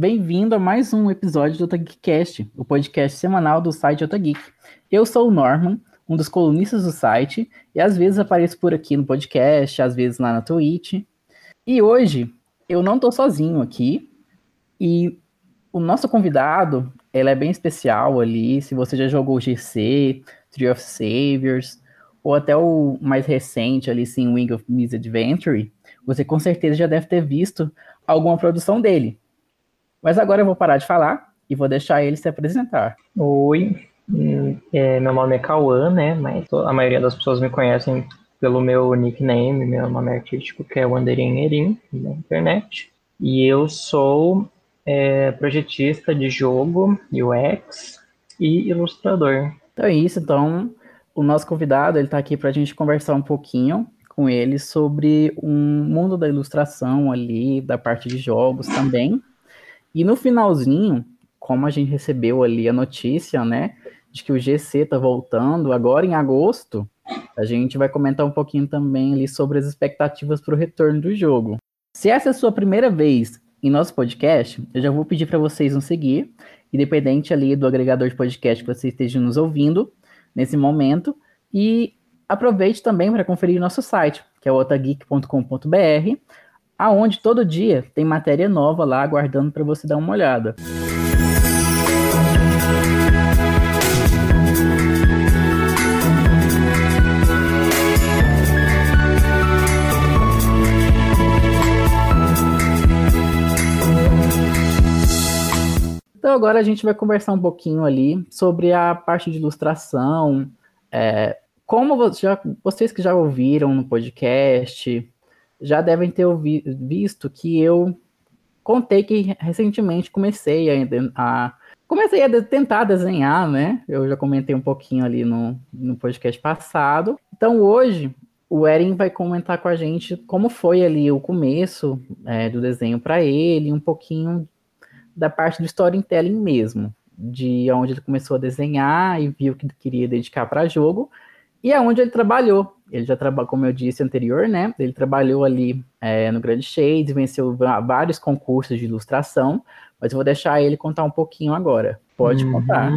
Bem-vindo a mais um episódio do Otageekcast, o podcast semanal do site Otageek. Eu sou o Norman, um dos colunistas do site, e às vezes apareço por aqui no podcast, às vezes lá na Twitch. E hoje eu não estou sozinho aqui, e o nosso convidado, ele é bem especial ali, se você já jogou GC, Tree of Saviors, ou até o mais recente ali, sim, Wing of Misadventure, você com certeza já deve ter visto alguma produção dele. Mas agora eu vou parar de falar e vou deixar ele se apresentar. Oi, hum, é, meu nome é Cauã, né? Mas a maioria das pessoas me conhecem pelo meu nickname, meu nome artístico, que é Wanderin Erin, na internet. E eu sou é, projetista de jogo, UX e ilustrador. Então é isso, então o nosso convidado ele está aqui para a gente conversar um pouquinho com ele sobre um mundo da ilustração ali, da parte de jogos também. E no finalzinho, como a gente recebeu ali a notícia, né, de que o GC está voltando agora em agosto, a gente vai comentar um pouquinho também ali sobre as expectativas para o retorno do jogo. Se essa é a sua primeira vez em nosso podcast, eu já vou pedir para vocês nos seguir, independente ali do agregador de podcast que você esteja nos ouvindo, nesse momento. E aproveite também para conferir nosso site, que é otageek.com.br, aonde todo dia tem matéria nova lá aguardando para você dar uma olhada. Então agora a gente vai conversar um pouquinho ali sobre a parte de ilustração. É, como já, vocês que já ouviram no podcast, já devem ter ouvi, visto que eu contei que recentemente comecei a, a comecei a tentar desenhar, né? Eu já comentei um pouquinho ali no, no podcast passado. Então hoje o Erin vai comentar com a gente como foi ali o começo é, do desenho para ele, um pouquinho da parte do storytelling mesmo, de onde ele começou a desenhar e viu que queria dedicar para jogo, e aonde ele trabalhou. Ele já trabalhou, como eu disse anterior, né? Ele trabalhou ali é, no Grand Shades, venceu vários concursos de ilustração, mas eu vou deixar ele contar um pouquinho agora. Pode uhum. contar.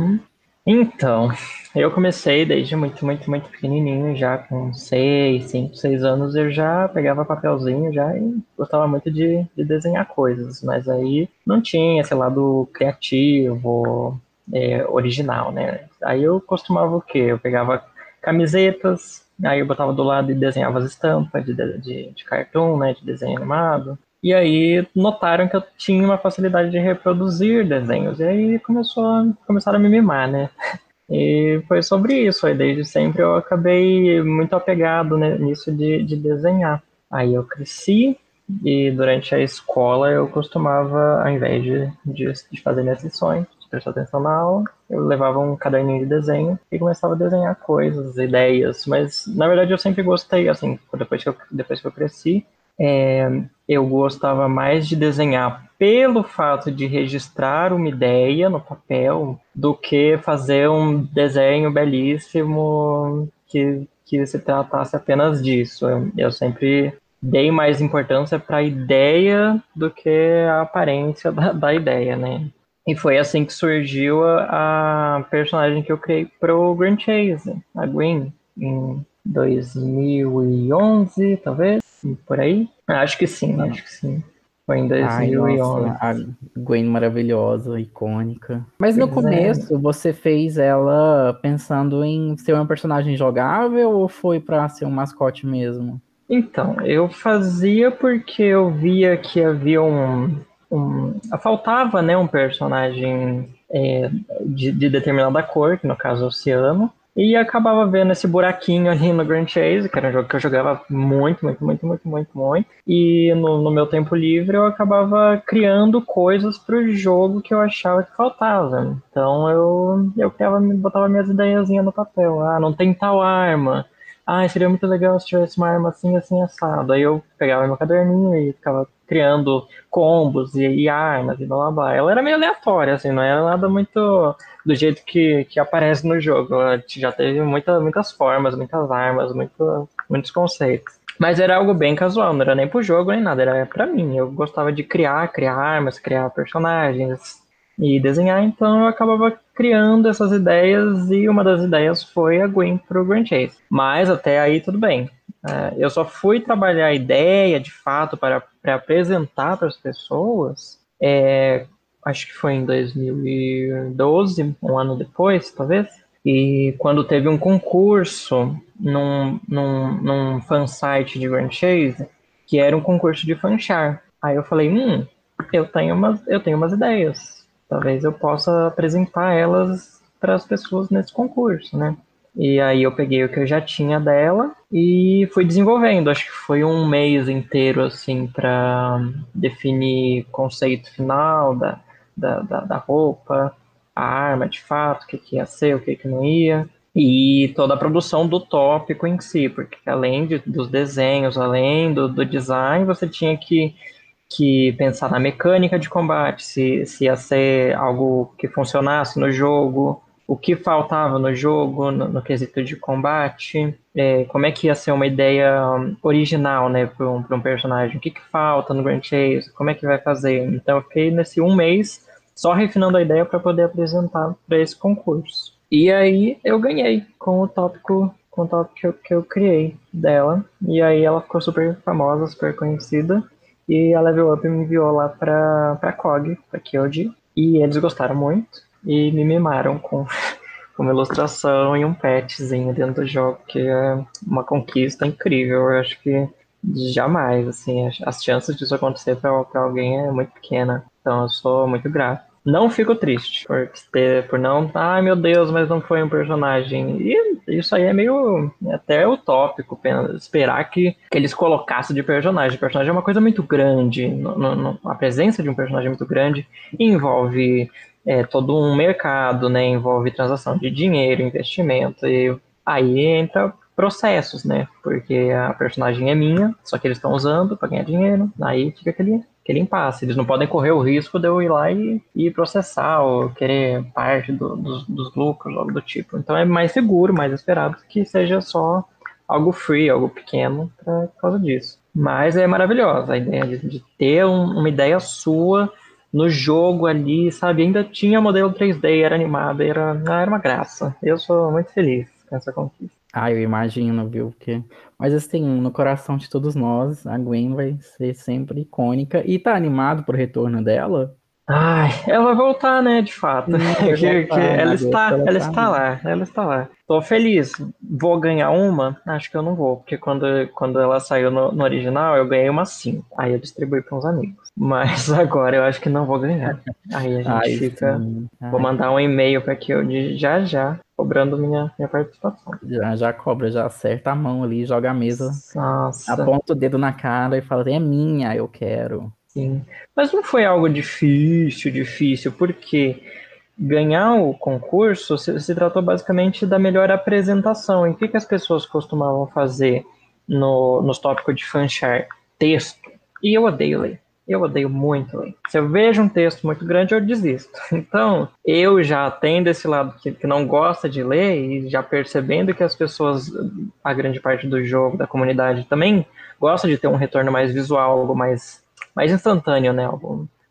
Então, eu comecei desde muito, muito, muito pequenininho, já com seis, cinco, seis anos, eu já pegava papelzinho já e gostava muito de, de desenhar coisas, mas aí não tinha esse lado criativo, é, original, né? Aí eu costumava o quê? Eu pegava camisetas, aí eu botava do lado e desenhava as estampas de, de, de cartoon, né, de desenho animado, e aí notaram que eu tinha uma facilidade de reproduzir desenhos. E aí começou começaram a me mimar, né? E foi sobre isso. Aí desde sempre eu acabei muito apegado né, nisso de, de desenhar. Aí eu cresci e durante a escola eu costumava, ao invés de, de, de fazer minhas lições, de prestar atenção na aula, eu levava um caderninho de desenho e começava a desenhar coisas, ideias. Mas na verdade eu sempre gostei, assim, depois que eu, depois que eu cresci, é, eu gostava mais de desenhar pelo fato de registrar uma ideia no papel do que fazer um desenho belíssimo que, que se tratasse apenas disso. Eu, eu sempre dei mais importância para a ideia do que a aparência da, da, ideia, né? E foi assim que surgiu a, a personagem que eu criei pro Grand Chase, a Gwen, em 2011, talvez por aí? Acho que sim, é. acho que sim. Foi em 2011. Ai, a Gwen maravilhosa, icônica. Mas no pois é. começo, é. você fez ela pensando em ser uma personagem jogável ou foi para ser um mascote mesmo? Então, eu fazia porque eu via que havia um. Um faltava né, um personagem é, de, de determinada cor, que no caso é o Oceano, e acabava vendo esse buraquinho ali no Grand Chase, que era um jogo que eu jogava muito, muito, muito, muito, muito, muito. E no, no meu tempo livre eu acabava criando coisas para o jogo que eu achava que faltava. Então eu, eu criava, botava minhas ideiazinhas no papel. Ah, não tem tal arma. Ah, seria muito legal se tivesse uma arma assim, assim, assado. Aí eu pegava meu caderninho e ficava criando combos e, e armas e blá blá blá. Ela era meio aleatória, assim, não era nada muito do jeito que, que aparece no jogo. Ela já teve muita, muitas formas, muitas armas, muito, muitos conceitos. Mas era algo bem casual, não era nem pro jogo nem nada, era para mim. Eu gostava de criar, criar armas, criar personagens e desenhar, então eu acabava criando essas ideias e uma das ideias foi a Gwen pro Grand Chase. Mas até aí tudo bem. É, eu só fui trabalhar a ideia de fato para, para apresentar para as pessoas, é, acho que foi em 2012, um ano depois, talvez. E quando teve um concurso num, num, num fansite de Grand Chase, que era um concurso de fanchar. Aí eu falei, hum, eu tenho umas, eu tenho umas ideias. Talvez eu possa apresentar elas para as pessoas nesse concurso, né? E aí eu peguei o que eu já tinha dela e fui desenvolvendo. Acho que foi um mês inteiro assim para definir conceito final da, da, da, da, roupa, a arma de fato, o que, que ia ser, o que, que não ia. E toda a produção do tópico em si, porque além de, dos desenhos, além do, do design, você tinha que que pensar na mecânica de combate, se, se ia ser algo que funcionasse no jogo, o que faltava no jogo, no, no quesito de combate, é, como é que ia ser uma ideia original, né, para um, um, personagem, o que, que falta no Grand Chase, como é que vai fazer. Então eu fiquei nesse um mês só refinando a ideia para poder apresentar para esse concurso. E aí eu ganhei com o tópico com o tópico que eu, que eu criei dela. E aí ela ficou super famosa, super conhecida. E a Level Up me enviou lá pra, pra COG, pra Kyoji. E eles gostaram muito e me mimaram com, uma ilustração e um petzinho dentro do jogo, que é uma conquista incrível. Eu acho que jamais, assim, as chances disso acontecer para alguém é muito pequena. Então eu sou muito grato. Não fico triste por ter, por não, ai meu Deus, mas não foi um personagem. E isso aí é meio até utópico, esperar que, que eles colocassem de personagem. O personagem é uma coisa muito grande, no, no, a presença de um personagem é muito grande envolve é, todo um mercado, né? Envolve transação de dinheiro, investimento, e aí entra processos, né? Porque a personagem é minha, só que eles estão usando para ganhar dinheiro, aí fica aquele, aquele impasse. Eles não podem correr o risco de eu ir lá e, e processar ou querer parte do, dos, dos lucros, algo do tipo. Então é mais seguro, mais esperado que seja só algo free, algo pequeno por causa disso. Mas é maravilhosa a ideia de, de ter um, uma ideia sua no jogo ali, sabe? Ainda tinha modelo 3D, era animado, era, ah, era uma graça. Eu sou muito feliz com essa conquista. Ah, eu imagino, viu? Porque... Mas assim, no coração de todos nós, a Gwen vai ser sempre icônica. E tá animado pro retorno dela? Ai, ela vai voltar, né, de fato. que, que ela, está, ela está lá, ela está lá. Tô feliz. Vou ganhar uma? Acho que eu não vou, porque quando, quando ela saiu no, no original, eu ganhei uma sim. Aí eu distribuí para uns amigos. Mas agora eu acho que não vou ganhar. Aí a gente Ai, fica. Vou mandar um e-mail para que eu já já cobrando minha, minha participação. Já, já cobra, já acerta a mão ali, joga a mesa, Nossa. aponta o dedo na cara e fala: é minha, eu quero. Sim. Mas não foi algo difícil, difícil, porque ganhar o concurso se, se tratou basicamente da melhor apresentação. E o que, que as pessoas costumavam fazer no, nos tópicos de fanchar? Texto. E eu odeio ler. Eu odeio muito ler. Se eu vejo um texto muito grande, eu desisto. Então, eu já tendo esse lado que, que não gosta de ler e já percebendo que as pessoas, a grande parte do jogo, da comunidade também, gosta de ter um retorno mais visual, algo mais mais instantâneo, né?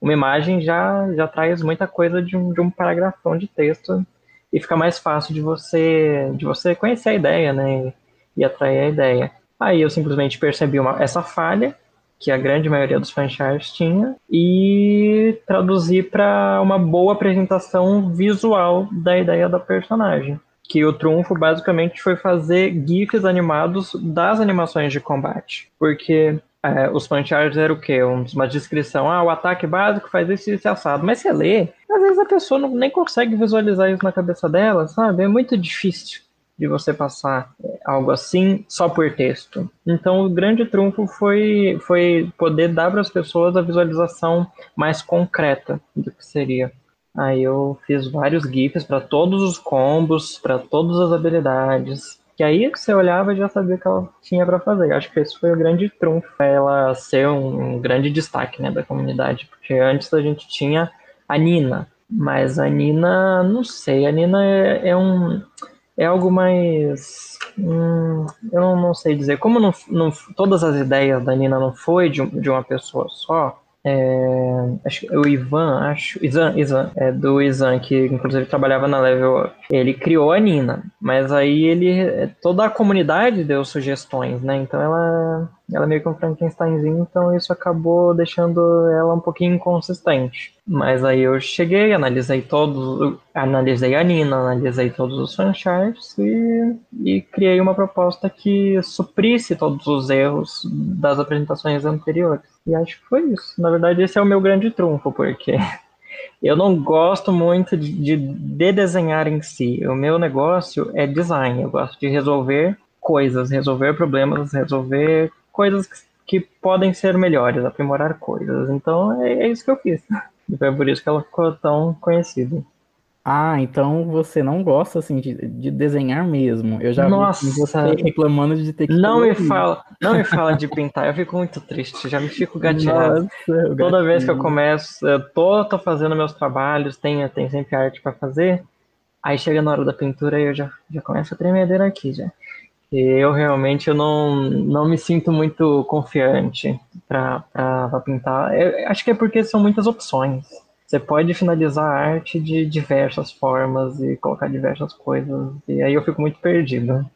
Uma imagem já, já traz muita coisa de um, de um paragrafão de texto e fica mais fácil de você de você conhecer a ideia, né? E, atrair a ideia. Aí eu simplesmente percebi uma, essa falha que a grande maioria dos fanchars tinha e traduzi para uma boa apresentação visual da ideia da personagem. Que o trunfo basicamente foi fazer GIFs animados das animações de combate. Porque é, os punchards eram o quê? Uma descrição. Ah, o ataque básico faz isso e isso assado. Mas você lê, às vezes a pessoa não, nem consegue visualizar isso na cabeça dela, sabe? É muito difícil de você passar é, algo assim só por texto. Então, o grande trunfo foi, foi poder dar para as pessoas a visualização mais concreta do que seria. Aí eu fiz vários GIFs para todos os combos, para todas as habilidades, que aí você olhava e já sabia que ela tinha para fazer. Acho que esse foi o grande trunfo, ela ser um grande destaque né, da comunidade, porque antes a gente tinha a Nina, mas a Nina, não sei, a Nina é, é um é algo mais Hum, eu não, não, sei dizer. Como não, não, todas as ideias da Nina não foi de, de uma pessoa só, é, acho o Ivan, acho. Isan, Isan, é do Isan, que inclusive trabalhava na Level Up. Ele criou a Nina, mas aí ele. Toda a comunidade deu sugestões, né? Então ela, ela meio que um Frankensteinzinho, então isso acabou deixando ela um pouquinho inconsistente. Mas aí eu cheguei, analisei todos, analisei a Nina, analisei todos os franchises e, e criei uma proposta que suprisse todos os erros das apresentações anteriores. E acho que foi isso. Na verdade, esse é o meu grande trunfo, porque eu não gosto muito de, de, de, desenhar em si. O meu negócio é design. Eu gosto de resolver coisas, resolver problemas, resolver coisas que, que podem ser melhores, aprimorar coisas. Então é, é isso que eu fiz. E foi por isso que ela ficou tão conhecida. Ah, então você não gosta assim de, de desenhar mesmo. Eu já Nossa, vi você reclamando de ter que não me fala, não me fala de pintar. Eu fico muito triste, já me fico gatilhado. Nossa, Toda vez que eu começo, eu tô, tô fazendo meus trabalhos, tem, tem sempre arte para fazer. Aí chega na hora da pintura e eu já, já começo a tremedeira aqui já. Eu realmente eu não, não me sinto muito confiante para pintar. Eu, acho que é porque são muitas opções. Você pode finalizar a arte de diversas formas e colocar diversas coisas. E aí eu fico muito perdido.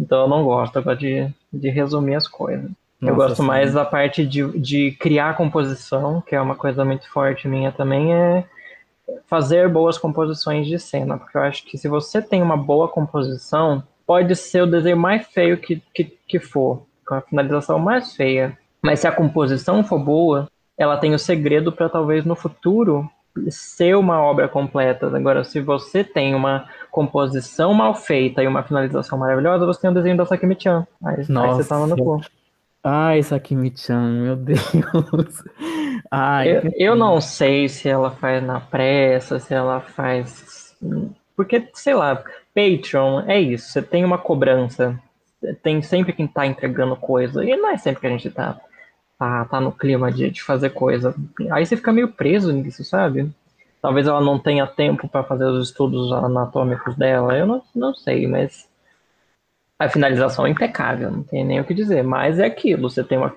Então eu não gosto, eu gosto de, de resumir as coisas. Nossa, eu gosto sim. mais da parte de, de criar composição, que é uma coisa muito forte minha também, é fazer boas composições de cena. Porque eu acho que se você tem uma boa composição, pode ser o desenho mais feio que, que, que for, com a finalização mais feia. Mas se a composição for boa, ela tem o segredo para talvez no futuro ser uma obra completa. Agora, se você tem uma composição mal feita e uma finalização maravilhosa, você tem um desenho da Sakimi-chan. Aí, aí você tá no cu. Ai, Sakimi-chan, meu Deus. Ai, eu, eu não sei se ela faz na pressa, se ela faz. Porque, sei lá, Patreon é isso. Você tem uma cobrança. Tem sempre quem tá entregando coisa. E não é sempre que a gente tá tá, tá no clima de, de fazer coisa. Aí você fica meio preso nisso, sabe? Talvez ela não tenha tempo para fazer os estudos anatômicos dela, eu não, não sei, mas a finalização é impecável, não tem nem o que dizer. Mas é aquilo, você tem uma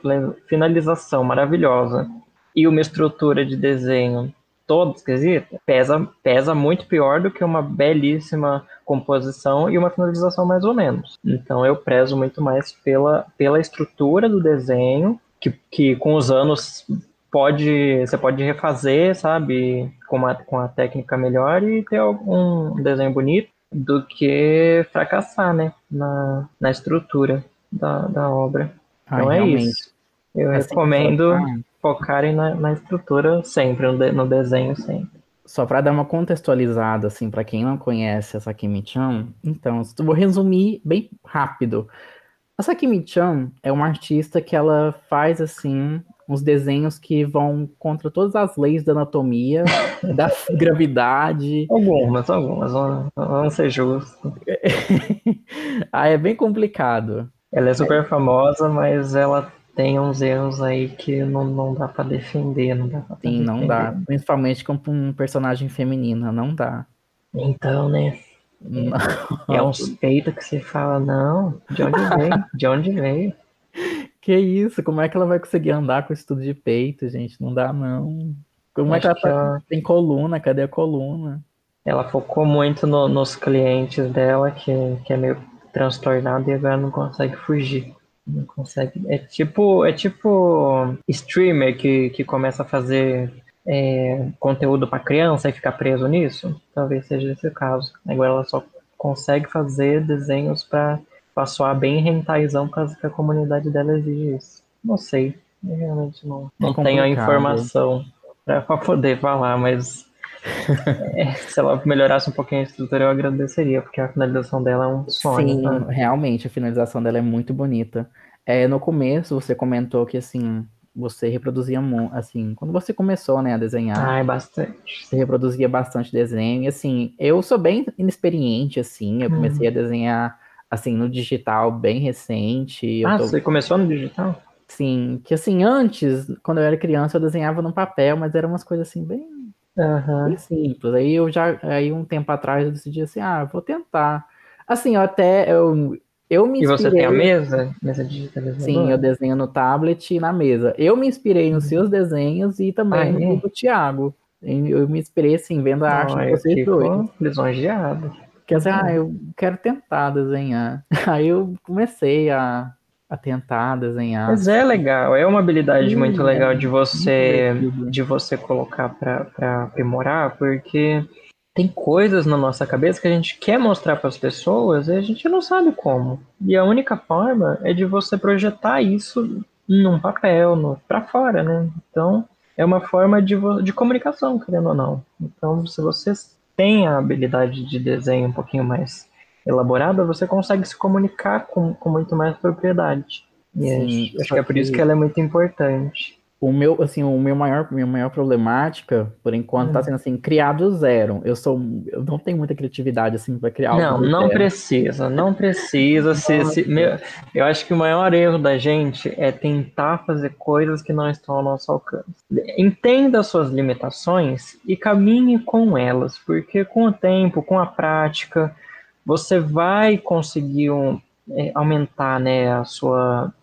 finalização maravilhosa e uma estrutura de desenho toda esquisita, pesa, pesa muito pior do que uma belíssima composição e uma finalização mais ou menos. Então eu prezo muito mais pela, pela estrutura do desenho que, que com os anos pode você pode refazer, sabe, com, uma, com a técnica melhor e ter um desenho bonito do que fracassar, né, na, na estrutura da, da obra. então é realmente. isso. Eu recomendo focarem na, na estrutura sempre, no, de, no desenho sempre. Só para dar uma contextualizada, assim, para quem não conhece essa Kimi-chan, então, vou resumir bem rápido. A Sakimi-chan é uma artista que ela faz assim uns desenhos que vão contra todas as leis da anatomia, da gravidade. Algumas, algumas, vamos ser justos. ah, é bem complicado. Ela é super famosa, mas ela tem uns erros aí que não, não dá para defender, não dá pra Sim, defender. não dá. Principalmente com um personagem feminina, não dá. Então, né? É um peito que você fala, não, de onde veio? De onde veio? Que isso? Como é que ela vai conseguir andar com estudo de peito, gente? Não dá, não. Como Acho é que ela, tá... ela, tem coluna? Cadê a coluna? Ela focou muito no, nos clientes dela, que, que é meio transtornado e agora não consegue fugir. Não consegue. É tipo, é tipo streamer que, que começa a fazer é, conteúdo para criança e ficar preso nisso? Talvez seja esse o caso. Agora ela só consegue fazer desenhos para soar bem rentaizão caso que a comunidade dela exige isso. Não sei. Eu realmente não, não é tenho a informação para poder falar, mas é, se ela melhorasse um pouquinho a estrutura, eu agradeceria, porque a finalização dela é um sonho. Sim, né? realmente, a finalização dela é muito bonita. É, no começo, você comentou que, assim, você reproduzia assim, quando você começou, né, a desenhar. Ah, é bastante. Você reproduzia bastante desenho. E assim, eu sou bem inexperiente, assim. Eu hum. comecei a desenhar assim no digital bem recente. Ah, tô... você começou no digital? Sim, que assim, antes, quando eu era criança, eu desenhava no papel, mas eram umas coisas assim bem, uhum. simples. Aí eu já, aí um tempo atrás eu decidi assim, ah, vou tentar. Assim, eu até eu eu me inspirei... E você tem a mesa? Mesa digitalizadora? Sim, eu desenho no tablet e na mesa. Eu me inspirei nos uhum. seus desenhos e também ah, no é? do Thiago. Eu me inspirei, assim, vendo a Não, arte de vocês dois. lisonjeado. Quer dizer, ah, eu quero tentar desenhar. Aí eu comecei a, a tentar desenhar. Mas é legal, é uma habilidade muito legal é de você de você colocar para aprimorar, porque tem coisas na nossa cabeça que a gente quer mostrar para as pessoas e a gente não sabe como. E a única forma é de você projetar isso num papel, para fora, né? Então, é uma forma de, de comunicação, querendo ou não. Então, se você tem a habilidade de desenho um pouquinho mais elaborada, você consegue se comunicar com, com muito mais propriedade. E Sim, acho que é por isso que ela é muito importante o meu, assim, o meu maior, minha maior problemática, por enquanto, está hum. sendo assim, criar do zero. Eu sou, eu não tenho muita criatividade assim para criar Não, algo não zero. precisa, não precisa. se, se, meu, eu acho que o maior erro da gente é tentar fazer coisas que não estão ao nosso alcance. Entenda as suas limitações e caminhe com elas, porque com o tempo, com a prática, você vai conseguir um, é, aumentar, né, a sua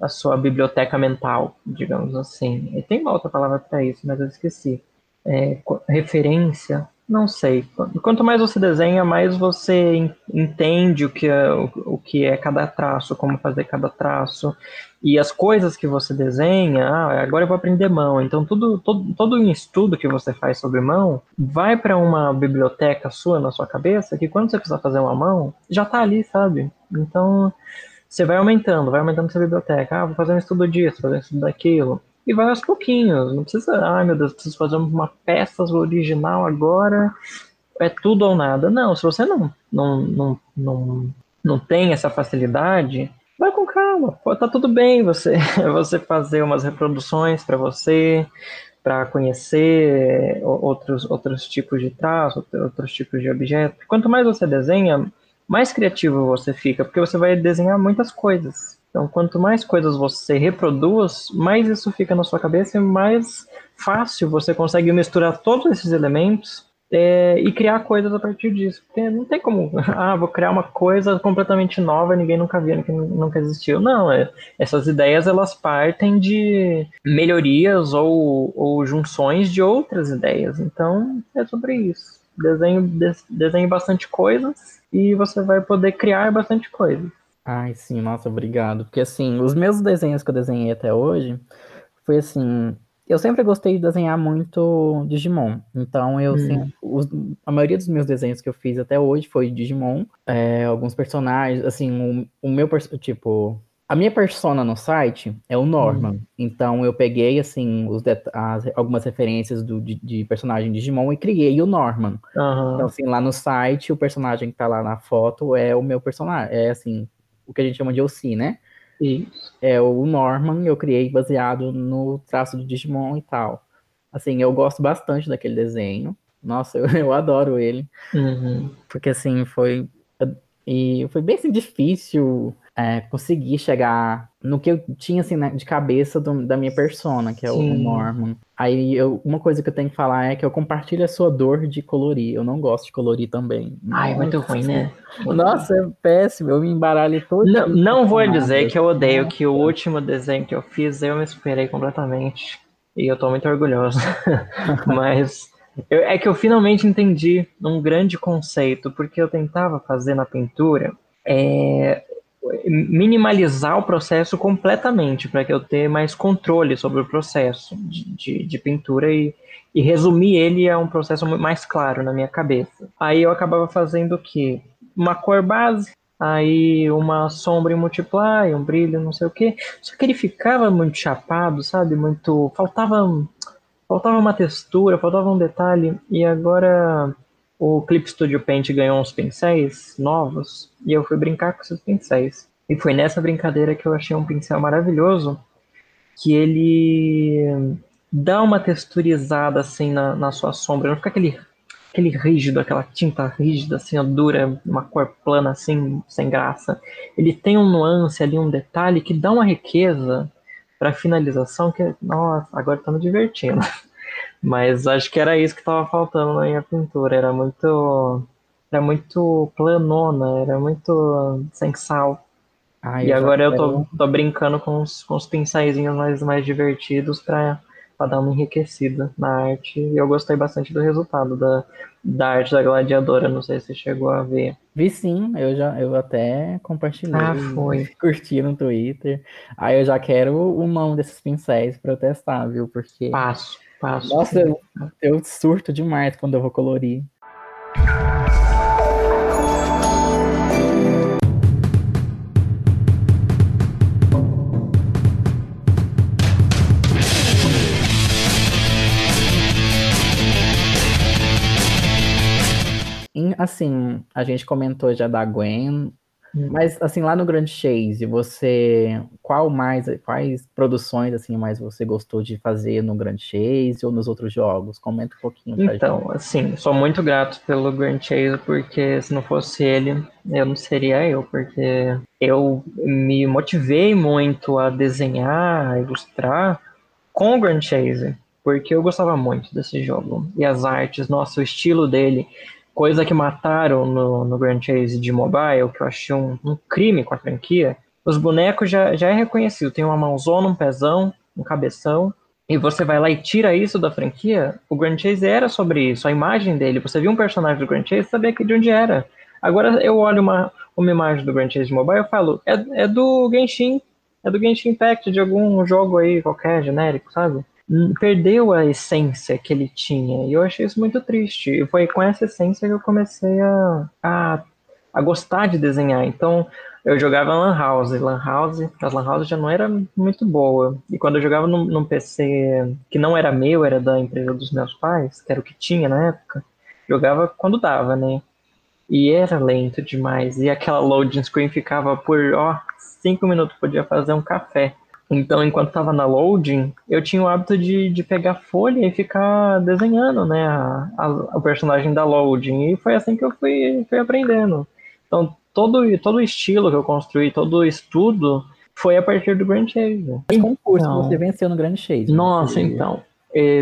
a sua biblioteca mental, digamos assim. E tem uma outra palavra para isso, mas eu esqueci. É, referência, não sei. Quanto mais você desenha, mais você entende o que, é, o, que é cada traço, como fazer cada traço. E as coisas que você desenha, ah, agora eu vou aprender mão. Então, tudo, todo, todo estudo que você faz sobre mão vai para uma biblioteca sua na sua cabeça, que quando você precisar fazer uma mão, já está ali, sabe? Então, você vai aumentando, vai aumentando sua biblioteca. Ah, vou fazer um estudo disso, fazer um estudo daquilo. E vai aos pouquinhos. Não precisa, ai meu Deus, preciso fazer uma peça original agora. É tudo ou nada. Não, se você não, não, não, não, não tem essa facilidade, vai com calma. Tá tudo bem você, você fazer umas reproduções para você, para conhecer outros, outros tipos de traços, outros tipos de objetos. Quanto mais você desenha, mais criativo você fica, porque você vai desenhar muitas coisas. Então, quanto mais coisas você reproduz, mais isso fica na sua cabeça e mais fácil você consegue misturar todos esses elementos é, e criar coisas a partir disso. Porque não tem como, ah, vou criar uma coisa completamente nova, ninguém nunca viu, ninguém nunca existiu. Não, é, essas ideias elas partem de melhorias ou, ou junções de outras ideias. Então, é sobre isso. Desenho, desenho bastante coisas e você vai poder criar bastante coisa. Ai, sim, nossa, obrigado. Porque assim, os meus desenhos que eu desenhei até hoje foi assim. Eu sempre gostei de desenhar muito Digimon. Então, eu hum. sempre, os, a maioria dos meus desenhos que eu fiz até hoje foi Digimon. É, alguns personagens, assim, o, o meu, tipo, a minha persona no site é o Norman. Uhum. Então eu peguei assim os as, algumas referências do, de, de, personagem Digimon e criei o Norman. Então assim, lá no site o personagem que tá lá na foto é o meu personagem, é assim, o que a gente chama de OC, né? Isso. É o Norman, eu criei baseado no traço do Digimon e tal. Assim, eu gosto bastante daquele desenho. Nossa, eu, eu adoro ele. Uhum. Porque assim, foi e foi bem assim, difícil é, conseguir chegar no que eu tinha assim né, de cabeça do, da minha persona, que é Sim. o Norman. Aí eu, uma coisa que eu tenho que falar é que eu compartilho a sua dor de colorir. Eu não gosto de colorir também. Ai, é muito ruim, né? Nossa, é péssimo. Eu me embaralho todo. Não, não vou dizer que eu odeio, que o último desenho que eu fiz eu me esperei completamente. E eu tô muito orgulhoso. Mas eu, é que eu finalmente entendi um grande conceito, porque eu tentava fazer na pintura é, minimalizar o processo completamente para que eu tenha mais controle sobre o processo de, de, de, pintura e, e resumir ele a um processo mais claro na minha cabeça. Aí eu acabava fazendo o quê? Uma cor base, aí uma sombra em multiply, um brilho, não sei o que. Só que ele ficava muito chapado, sabe? Muito. Faltava. Faltava uma textura, faltava um detalhe. E agora o Clip Studio Paint ganhou uns pincéis novos e eu fui brincar com esses pincéis. E foi nessa brincadeira que eu achei um pincel maravilhoso que ele dá uma texturizada assim na, na sua sombra, não fica aquele, aquele rígido, aquela tinta rígida, assim, dura, uma cor plana assim, sem graça. Ele tem um nuance ali, um detalhe que dá uma riqueza para finalização que, nossa, agora estamos divertindo. Mas acho que era isso que estava faltando na minha pintura. Era muito. Era muito planona, era muito sem sal. Ah, e agora eu tô, tô brincando com os, com os pincéisinhos mais, mais divertidos para dar uma enriquecida na arte. E eu gostei bastante do resultado da, da arte da gladiadora. Não sei se você chegou a ver. Vi sim, eu já eu até compartilhei. Ah, foi. Curti no Twitter. Aí eu já quero o nome desses pincéis para eu testar, viu? Porque. Passo, passo. Nossa, eu, eu surto demais quando eu vou colorir. assim, a gente comentou já da Gwen. Mas assim, lá no Grand Chase, você qual mais quais produções assim mais você gostou de fazer no Grand Chase ou nos outros jogos? Comenta um pouquinho pra Então, gente. assim, sou muito grato pelo Grand Chase porque se não fosse ele, eu não seria eu, porque eu me motivei muito a desenhar, a ilustrar com o Grand Chase, porque eu gostava muito desse jogo. E as artes, nossa, o estilo dele coisa que mataram no, no Grand Chase de mobile, que eu achei um, um crime com a franquia, os bonecos já, já é reconhecido. Tem uma mãozona, um pezão, um cabeção, e você vai lá e tira isso da franquia. O Grand Chase era sobre isso, a imagem dele. Você viu um personagem do Grand Chase, sabia que de onde era. Agora eu olho uma, uma imagem do Grand Chase mobile e falo, é, é do Genshin, é do Genshin Impact, de algum jogo aí qualquer, genérico, sabe? Perdeu a essência que ele tinha. E eu achei isso muito triste. E foi com essa essência que eu comecei a, a, a gostar de desenhar. Então, eu jogava Lan House. Lan House, as Lan House já não era muito boa. E quando eu jogava num, num, PC que não era meu, era da empresa dos meus pais, que era o que tinha na época, jogava quando dava, né? E era lento demais. E aquela loading screen ficava por, ó, cinco minutos podia fazer um café. Então, enquanto estava na loading, eu tinha o hábito de, de pegar folha e ficar desenhando, né, a, a, o personagem da loading. E foi assim que eu fui, fui aprendendo. Então, todo, todo o estilo que eu construí, todo o estudo, foi a partir do Grand Chase. Que concurso então, você venceu no Grand Chase? Nossa, então.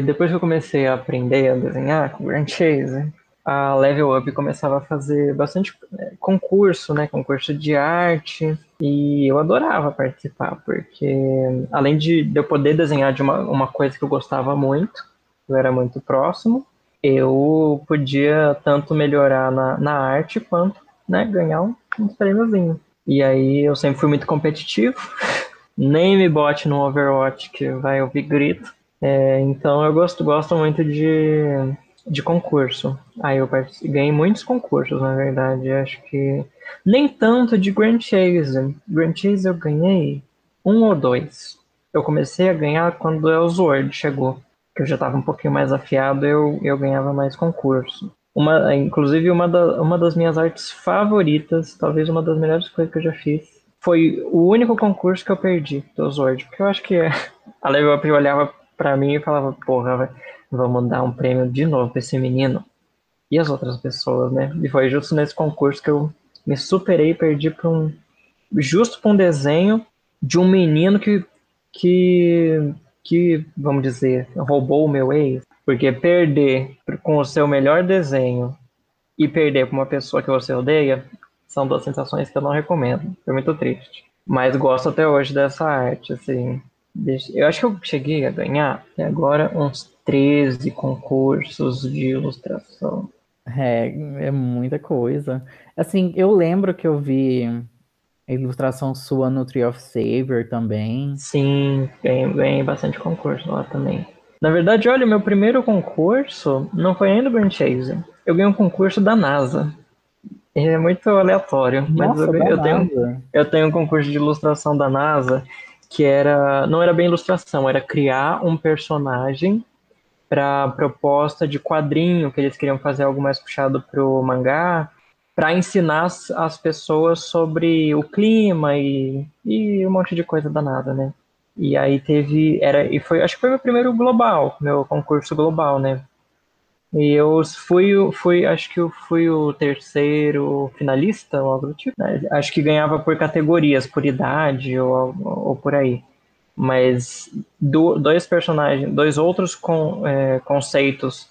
depois que eu comecei a aprender a desenhar com o Grand Chase, a Level Up começava a fazer bastante é, concurso, né? Concurso de arte. E eu adorava participar, porque além de eu poder desenhar de uma, uma coisa que eu gostava muito, eu era muito próximo, eu podia tanto melhorar na, na arte quanto né, ganhar um, um prêmiozinho. E aí eu sempre fui muito competitivo, nem me bote no Overwatch que vai ouvir grito. É, então eu gosto, gosto muito de, de concurso. Aí eu ganhei muitos concursos, na verdade. Acho que nem tanto de Grand Chase. Grand Chase eu ganhei um ou dois. Eu comecei a ganhar quando o Ellsworth chegou. Que eu já estava um pouquinho mais afiado, eu, eu ganhava mais concurso. Uma, inclusive, uma, da, uma das minhas artes favoritas, talvez uma das melhores coisas que eu já fiz, foi o único concurso que eu perdi do Ellsworth. Porque eu acho que a Level Up olhava para mim e falava, porra, vamos dar um prêmio de novo pra esse menino. E as outras pessoas, né? E foi justo nesse concurso que eu me superei e perdi para um. Justo para um desenho de um menino que, que, que, vamos dizer, roubou o meu ex. Porque perder com o seu melhor desenho e perder para uma pessoa que você odeia são duas sensações que eu não recomendo. Foi muito triste. Mas gosto até hoje dessa arte, assim. Eu acho que eu cheguei a ganhar até agora uns 13 concursos de ilustração. É, é muita coisa. Assim, eu lembro que eu vi a ilustração sua no Tree of Savior também. Sim, ganhei, bastante concurso lá também. Na verdade, olha, meu primeiro concurso não foi ainda o Grand Chase. Eu ganhei um concurso da NASA. É muito aleatório, mas eu, eu tenho, eu tenho um concurso de ilustração da NASA que era não era bem ilustração, era criar um personagem para proposta de quadrinho que eles queriam fazer algo mais puxado pro mangá para ensinar as, as, pessoas sobre o clima e, e um monte de coisa danada, né? E aí teve era e foi acho que foi meu primeiro global, meu concurso global, né? E eu fui, fui acho que eu fui o terceiro finalista ou algo do tipo. Né? Acho que ganhava por categorias, por idade ou, ou por aí. Mas do, dois personagens, dois outros con, é, conceitos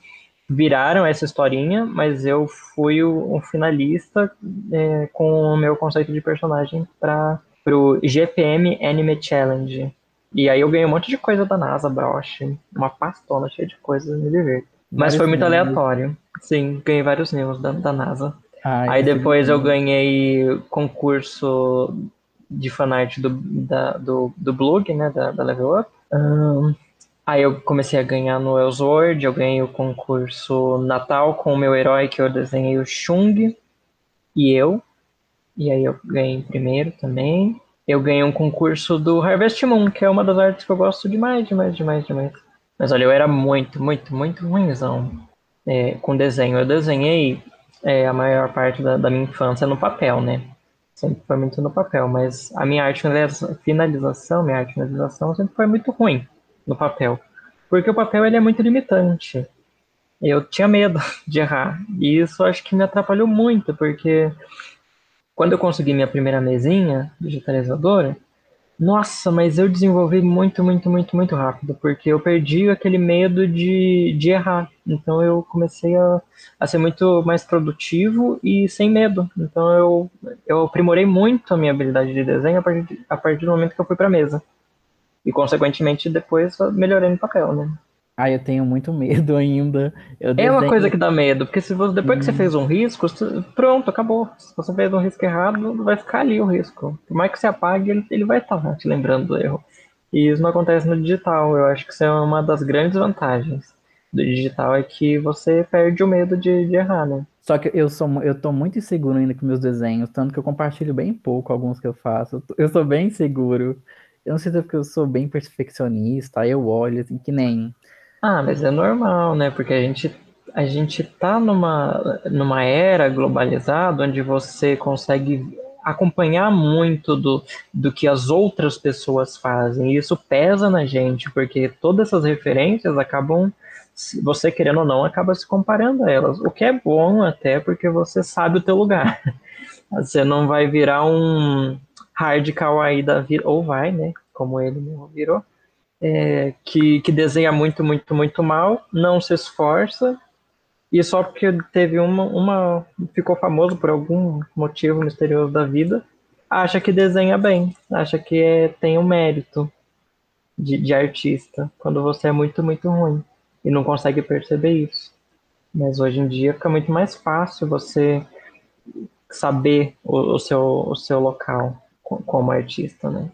viraram essa historinha, mas eu fui o, o finalista é, com o meu conceito de personagem para pro GPM Anime Challenge. E aí eu ganhei um monte de coisa da NASA, broche, uma pastona cheia de coisas, me diverto. Mas foi muito aleatório. Sim, ganhei vários níveis da, da NASA. Ai, aí depois eu ganhei concurso de fanart do, da, do, do blog, né, da, da Level Up. Um, aí eu comecei a ganhar no Ellsworth, eu ganhei o concurso Natal com o meu herói, que eu desenhei o Chung e eu. E aí eu ganhei primeiro também. Eu ganhei um concurso do Harvest Moon, que é uma das artes que eu gosto demais, demais, demais, demais. Mas olha, eu era muito, muito, muito ruimzão é, com desenho. Eu desenhei é, a maior parte da, da minha infância no papel, né? Sempre foi muito no papel, mas a minha arte finalização, minha arte finalização sempre foi muito ruim no papel, porque o papel ele é muito limitante. Eu tinha medo de errar e isso acho que me atrapalhou muito, porque quando eu consegui minha primeira mesinha digitalizadora, nossa, mas eu desenvolvi muito, muito, muito, muito rápido, porque eu perdi aquele medo de, de errar. Então eu comecei a, a ser muito mais produtivo e sem medo. Então eu, eu aprimorei muito a minha habilidade de desenho a partir, a partir do momento que eu fui para mesa. E, consequentemente, depois melhorei no papel, né? Ah, eu tenho muito medo ainda. Eu desenho... É uma coisa que dá medo, porque se você, depois hum. que você uhum. fez um risco, pronto, acabou. Se você fez um risco errado, vai ficar ali o risco. Por mais que você apague, ele, ele vai estar te lembrando do erro. E isso não acontece no digital. Eu acho que isso é uma das grandes vantagens do digital, é que você perde o medo de, de errar, né? Só que eu sou eu tô muito inseguro ainda com meus desenhos, tanto que eu compartilho bem pouco alguns que eu faço. Eu sou bem inseguro. Eu não sei se é porque eu sou bem perfeccionista, eu olho assim, que nem ah, mas é normal, né? Porque a gente, a gente tá numa, numa era globalizada onde você consegue acompanhar muito do, do que as outras pessoas fazem. E isso pesa na gente, porque todas essas referências acabam, você querendo ou não, acaba se comparando a elas. O que é bom até porque você sabe o teu lugar. Você não vai virar um hard kawaii da vida, ou vai, né? Como ele virou é, que, que desenha muito, muito, muito mal, não se esforça, e só porque teve uma, uma. ficou famoso por algum motivo misterioso da vida, acha que desenha bem, acha que é, tem um mérito de, de artista, quando você é muito, muito ruim e não consegue perceber isso. Mas hoje em dia fica muito mais fácil você saber o, o seu, o seu local como artista, né?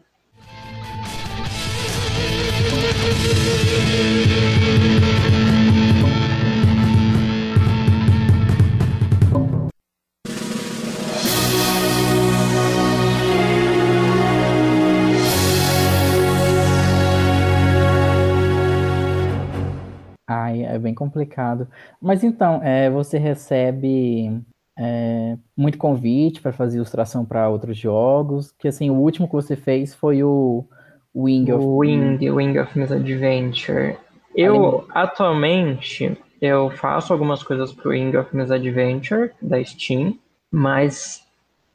Ai, é bem complicado. Mas então, é, você recebe é, muito convite para fazer ilustração para outros jogos? Que assim, o último que você fez foi o Wing of Wing, Wing of Misadventure. Eu atualmente eu faço algumas coisas pro Wing of Misadventure da Steam, mas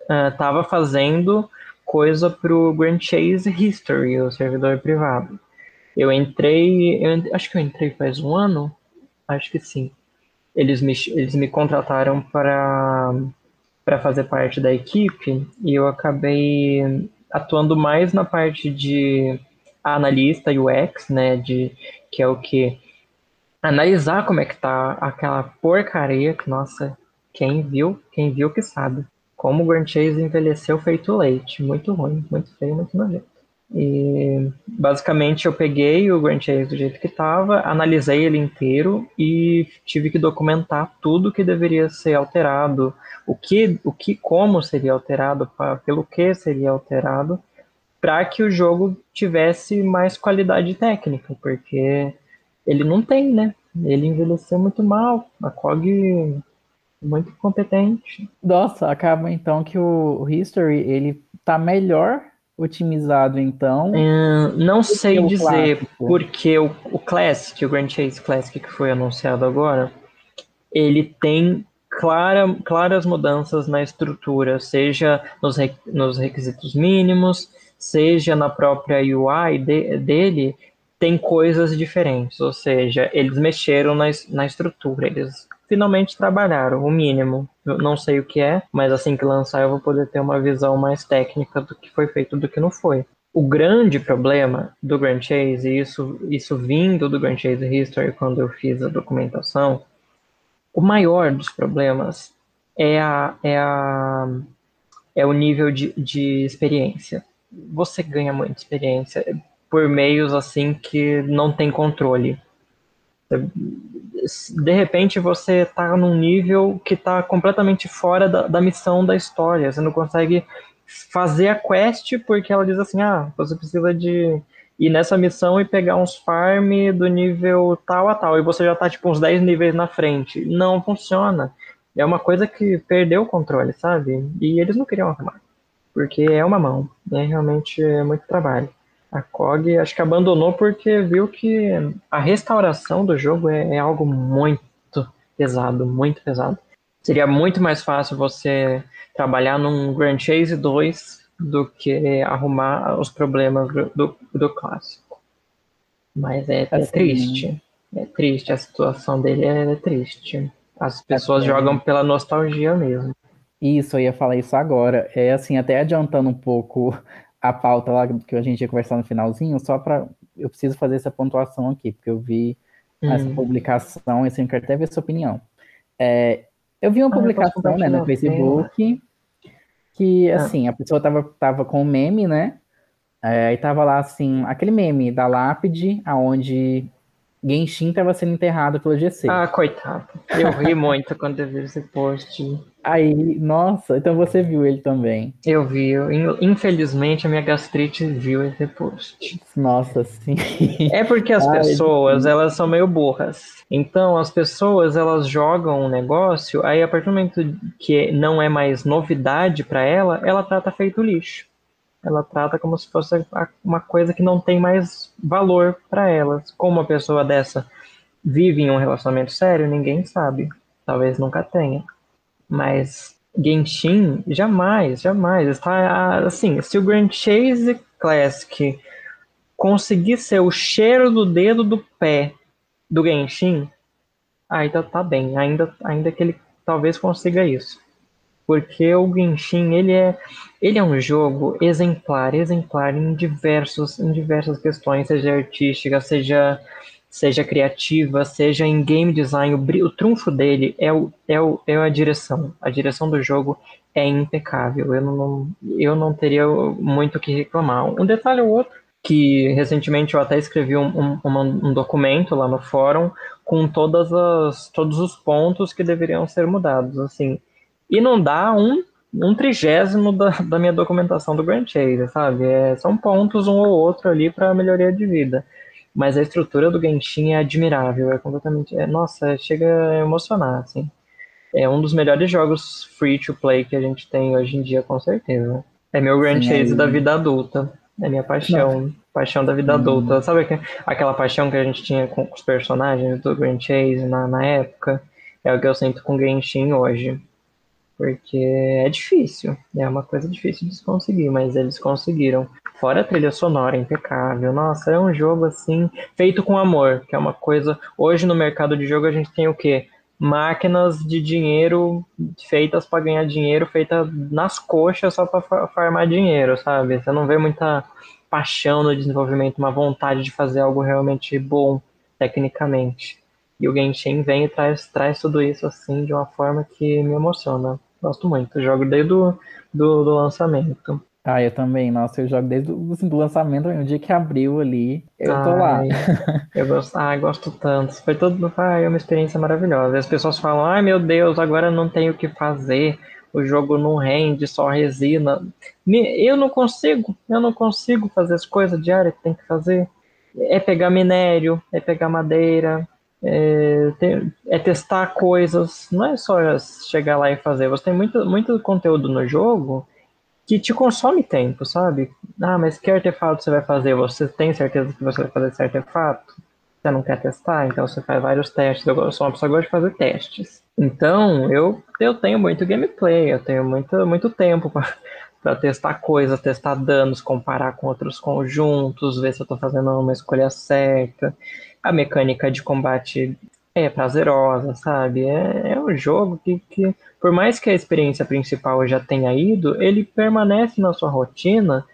uh, tava fazendo coisa pro Grand Chase History, o servidor privado. Eu entrei, eu, acho que eu entrei faz um ano, acho que sim. Eles me, eles me contrataram para para fazer parte da equipe e eu acabei atuando mais na parte de analista UX, né, de que é o que analisar como é que tá aquela porcaria que nossa, quem viu, quem viu que sabe. Como o Grand Chase envelheceu feito leite, muito ruim, muito feio, muito nojento. E basicamente eu peguei o Grand Chase do jeito que estava, analisei ele inteiro e tive que documentar tudo que deveria ser alterado, o que, o que como seria alterado, pra, pelo que seria alterado, para que o jogo tivesse mais qualidade técnica, porque ele não tem, né? Ele envelheceu muito mal, a COG muito competente. Nossa, acaba então que o History ele tá melhor otimizado, então? Hum, não sei dizer, clássico? porque o, o Classic, o Grand Chase Classic que foi anunciado agora, ele tem clara, claras mudanças na estrutura, seja nos, nos requisitos mínimos, seja na própria UI de, dele, tem coisas diferentes, ou seja, eles mexeram na, na estrutura, eles finalmente trabalharam, o mínimo. Eu não sei o que é, mas assim que lançar eu vou poder ter uma visão mais técnica do que foi feito do que não foi. O grande problema do Grand Chase, e isso, isso vindo do Grand Chase History quando eu fiz a documentação, o maior dos problemas é, a, é, a, é o nível de, de experiência. Você ganha muita experiência por meios assim que não tem controle. De repente você está num nível que está completamente fora da, da missão da história. Você não consegue fazer a quest porque ela diz assim: ah, você precisa de ir nessa missão e pegar uns farm do nível tal a tal. E você já está tipo uns 10 níveis na frente. Não funciona. É uma coisa que perdeu o controle, sabe? E eles não queriam arrumar. Porque é uma mão. É realmente é muito trabalho. A COG acho que abandonou porque viu que a restauração do jogo é, é algo muito pesado, muito pesado. Seria muito mais fácil você trabalhar num Grand Chase 2 do que arrumar os problemas do, do clássico. Mas é, é assim, triste. É triste, a situação dele é triste. As pessoas é, jogam pela nostalgia mesmo. Isso, eu ia falar isso agora. É assim, até adiantando um pouco a pauta lá que a gente ia conversar no finalzinho, só para eu preciso fazer essa pontuação aqui, porque eu vi hum. essa publicação, e eu quero até ver sua opinião. É, eu vi uma ah, publicação né, no Facebook que, ah. assim, a pessoa tava, tava com um meme, né? É, e tava lá, assim, aquele meme da lápide, aonde Genshin estava sendo enterrado pelo GC. Ah, coitado. Eu ri muito quando eu vi esse post. Aí, nossa, então você viu ele também. Eu vi. Eu, infelizmente, a minha gastrite viu esse post. Nossa, sim. É porque as Ai, pessoas, sim. elas são meio burras. Então, as pessoas, elas jogam um negócio, aí a partir do momento que não é mais novidade para ela, ela trata feito lixo ela trata como se fosse uma coisa que não tem mais valor para elas. Como uma pessoa dessa vive em um relacionamento sério, ninguém sabe. Talvez nunca tenha. Mas Genshin, jamais, jamais. Está assim, se o Grand Chase Classic conseguir ser o cheiro do dedo do pé do Genshin, ainda tá bem. Ainda, ainda que ele talvez consiga isso porque o Genshin ele é ele é um jogo exemplar, exemplar em diversos em diversas questões, seja artística, seja seja criativa, seja em game design, o, o trunfo dele é, o, é, o, é a direção. A direção do jogo é impecável. Eu não, eu não teria muito o que reclamar. Um detalhe ou outro, que recentemente eu até escrevi um, um, um documento lá no fórum com todas as, todos os pontos que deveriam ser mudados. Assim, e não dá um, um trigésimo da, da minha documentação do Grand Chase, sabe? É, são pontos um ou outro ali para melhoria de vida. Mas a estrutura do Genshin é admirável, é completamente. É, nossa, chega a emocionar, assim. É um dos melhores jogos free to play que a gente tem hoje em dia, com certeza. É meu Grand Sim, Chase é... da vida adulta. É minha paixão. Paixão da vida hum. adulta. Sabe aquela paixão que a gente tinha com os personagens do Grand Chase na, na época? É o que eu sinto com Genshin hoje. Porque é difícil, é uma coisa difícil de se conseguir, mas eles conseguiram. Fora a trilha sonora impecável, nossa, é um jogo assim, feito com amor, que é uma coisa. Hoje no mercado de jogo a gente tem o quê? Máquinas de dinheiro feitas para ganhar dinheiro, feitas nas coxas só para farmar dinheiro, sabe? Você não vê muita paixão no desenvolvimento, uma vontade de fazer algo realmente bom tecnicamente. E o Genshin vem e traz, traz tudo isso assim de uma forma que me emociona. Gosto muito. jogo desde o do, do lançamento. Ah, eu também. Nossa, eu jogo desde o assim, do lançamento, no dia que abriu ali, eu tô Ai, lá. eu gosto, ai, gosto tanto. Foi todo, ai, é uma experiência maravilhosa. As pessoas falam, ai meu Deus, agora não tenho o que fazer. O jogo não rende, só resina. Eu não consigo, eu não consigo fazer as coisas diárias que tem que fazer. É pegar minério, é pegar madeira, é, ter, é, testar coisas, não é só chegar lá e fazer. Você tem muito, muito conteúdo no jogo que te consome tempo, sabe? Ah, mas que artefato você vai fazer? Você tem certeza que você vai fazer esse artefato? Você não quer testar? Então você faz vários testes. Eu sou uma pessoa que gosta de fazer testes. Então eu, eu tenho muito gameplay, eu tenho muito, muito tempo para testar coisas, testar danos, comparar com outros conjuntos, ver se eu estou fazendo uma escolha certa a mecânica de combate é prazerosa, sabe? É, é um jogo que, que, por mais que a experiência principal já tenha ido, ele permanece na sua rotina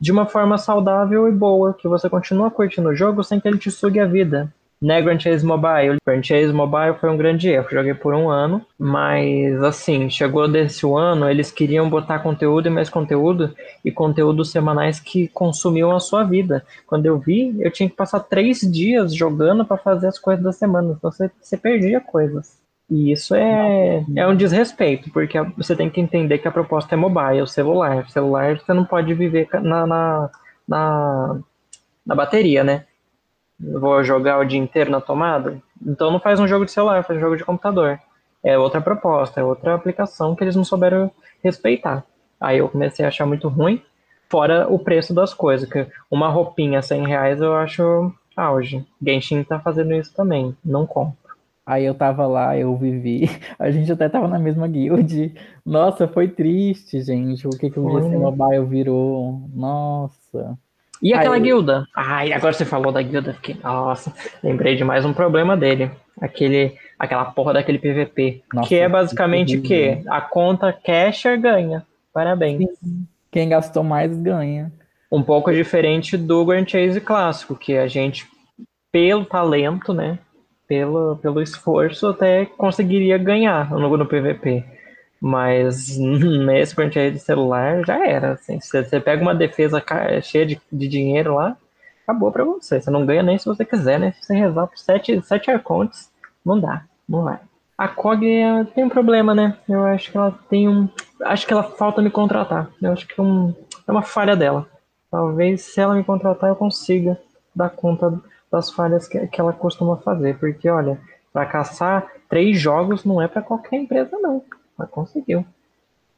de uma forma saudável e boa, que você continua curtindo o jogo sem que ele te sugue a vida né, Grand Chase Mobile. Grand Chase Mobile foi um grande erro. Joguei por um ano, mas assim, chegou desse ano, eles queriam botar conteúdo e mais conteúdo, e conteúdos semanais que consumiam a sua vida. Quando eu vi, eu tinha que passar três dias jogando para fazer as coisas da semana, então você, você perdia coisas. E isso é, é um desrespeito, porque você tem que entender que a proposta é mobile, celular. Celular você não pode viver na, na, na, na bateria, né? Vou jogar o dia inteiro na tomada, então não faz um jogo de celular, faz um jogo de computador. É outra proposta, é outra aplicação que eles não souberam respeitar. Aí eu comecei a achar muito ruim, fora o preço das coisas, que uma roupinha 100 reais eu acho auge. Genshin tá fazendo isso também, não compro. Aí eu tava lá, eu vivi. A gente até tava na mesma guild. Nossa, foi triste, gente. O que, que o né? Mobile virou? Nossa. E aquela Aí... guilda? Ai, agora você falou da guilda, fiquei, nossa, lembrei de mais um problema dele. Aquele, aquela porra daquele PVP. Nossa, que é basicamente o quê? A conta casher ganha. Parabéns. Sim. Quem gastou mais ganha. Um pouco diferente do Grand Chase clássico, que a gente, pelo talento, né? Pelo, pelo esforço, até conseguiria ganhar no, no PVP. Mas nesse franchise de celular já era. Assim. Você, você pega uma defesa cheia de, de dinheiro lá, acabou pra você. Você não ganha nem se você quiser, né? Se você rezar por sete, sete arcontes, não dá, não vai. A COG é, tem um problema, né? Eu acho que ela tem um. Acho que ela falta me contratar. Eu acho que é, um, é uma falha dela. Talvez se ela me contratar eu consiga dar conta das falhas que, que ela costuma fazer. Porque, olha, para caçar três jogos não é para qualquer empresa, não mas conseguiu.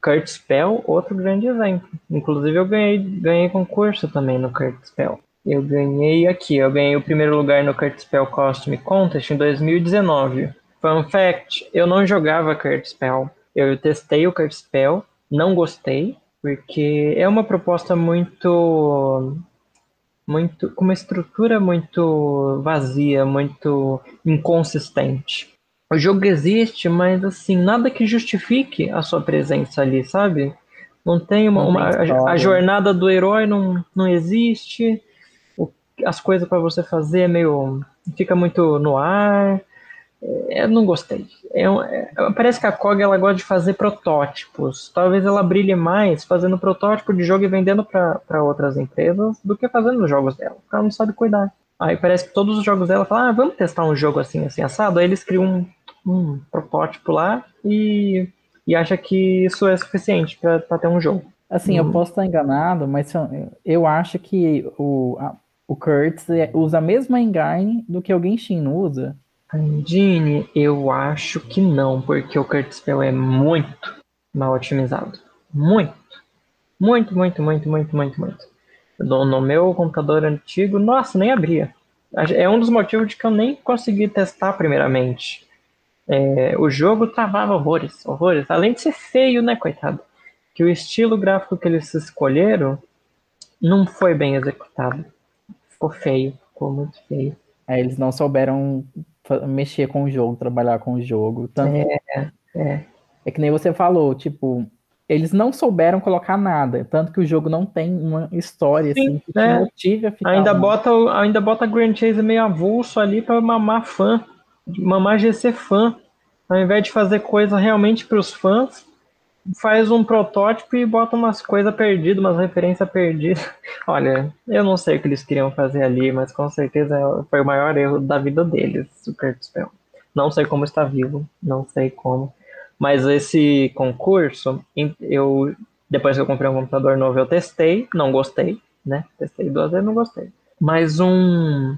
Kurt Spell, outro grande exemplo. Inclusive eu ganhei, ganhei concurso também no Kurt Spell. Eu ganhei aqui, eu ganhei o primeiro lugar no Kurt Spell Costume Contest em 2019. Fun fact, eu não jogava Kurt Spell. Eu testei o Kurt Spell, não gostei, porque é uma proposta muito muito com uma estrutura muito vazia, muito inconsistente. O jogo existe, mas assim, nada que justifique a sua presença ali, sabe? Não tem uma. Uma a, a, jornada do herói não, não existe. O, as coisas para você fazer é meio. fica muito no ar. É, eu não gostei. É, é, parece que a COG ela gosta de fazer protótipos. Talvez ela brilhe mais fazendo protótipo de jogo e vendendo para outras empresas do que fazendo os jogos dela. Porque ela não sabe cuidar. Aí parece que todos os jogos dela falam, ah, vamos testar um jogo assim, assim, assado. Aí eles criam um um protótipo lá e, e acha que isso é suficiente para ter um jogo. Assim, hum. eu posso estar enganado, mas eu acho que o, a, o Kurtz é, usa a mesma engine do que o Genshin usa. A engine, eu acho que não, porque o Kurtz Spell é muito mal otimizado. Muito. Muito, muito, muito, muito, muito, muito. No, no meu computador antigo, nossa, nem abria. É um dos motivos de que eu nem consegui testar primeiramente. É, o jogo travava horrores, horrores. Além de ser feio, né, coitado? Que o estilo gráfico que eles escolheram não foi bem executado. Ficou feio, ficou muito feio. É, eles não souberam mexer com o jogo, trabalhar com o jogo. Tanto... É, é. É que nem você falou, tipo, eles não souberam colocar nada, tanto que o jogo não tem uma história Sim, assim, que é. motive a ficar. Ainda bota, ainda bota Grand Chase meio avulso ali para mamar fã mamar GC fã. Ao invés de fazer coisa realmente para os fãs, faz um protótipo e bota umas coisas perdidas, umas referências perdidas. Olha, eu não sei o que eles queriam fazer ali, mas com certeza foi o maior erro da vida deles, o Kurt Spell. Não sei como está vivo, não sei como. Mas esse concurso, eu depois que eu comprei um computador novo, eu testei, não gostei, né? Testei duas vezes, não gostei. Mas um,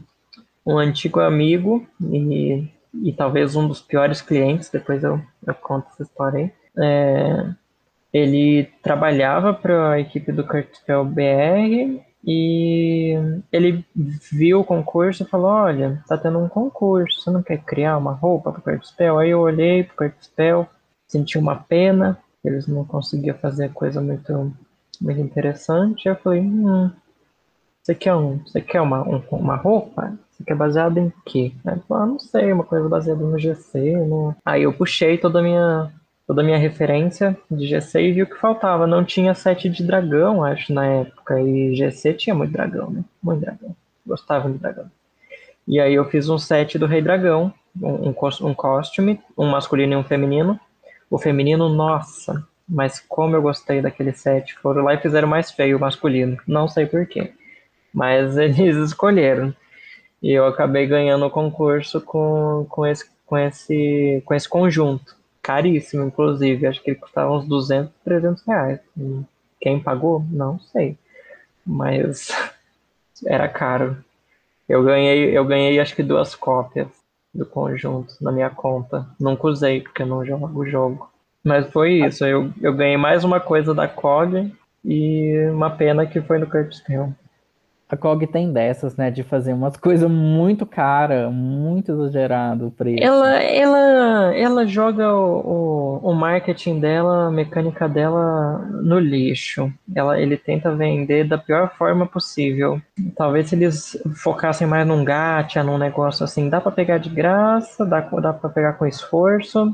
um antigo amigo e e talvez um dos piores clientes, depois eu, eu conto essa história aí. É, ele trabalhava para a equipe do Cartel BR e ele viu o concurso e falou: Olha, tá tendo um concurso, você não quer criar uma roupa para o Cartel? Aí eu olhei para o Cartel, senti uma pena, eles não conseguiam fazer coisa muito, muito interessante. Eu falei: Hum, você quer, um, você quer uma, um, uma roupa? Aqui é baseado em quê? Aí, ah, não sei, uma coisa baseada no GC, né? Aí eu puxei toda a minha toda a minha referência de GC e vi o que faltava. Não tinha set de dragão, acho, na época. E GC tinha muito dragão, né? Muito dragão. Gostava de dragão. E aí eu fiz um set do Rei Dragão, um, um costume, um masculino e um feminino. O feminino, nossa, mas como eu gostei daquele set. Foram lá e fizeram mais feio o masculino. Não sei porquê. Mas eles escolheram. E eu acabei ganhando o concurso com, com, esse, com, esse, com esse conjunto. Caríssimo, inclusive. Acho que ele custava uns 200, 300 reais. Quem pagou? Não sei. Mas era caro. Eu ganhei, eu ganhei acho que duas cópias do conjunto na minha conta. Nunca usei, porque eu não jogo o jogo. Mas foi isso. Eu, eu ganhei mais uma coisa da COG e uma pena que foi no Curtis. A COG tem dessas, né? De fazer umas coisas muito cara, muito exagerado o preço. Ela, ela, ela joga o, o, marketing dela, a mecânica dela no lixo. Ela, ele tenta vender da pior forma possível. Talvez se eles focassem mais num gacha, num negócio assim, dá para pegar de graça, dá, dá para pegar com esforço,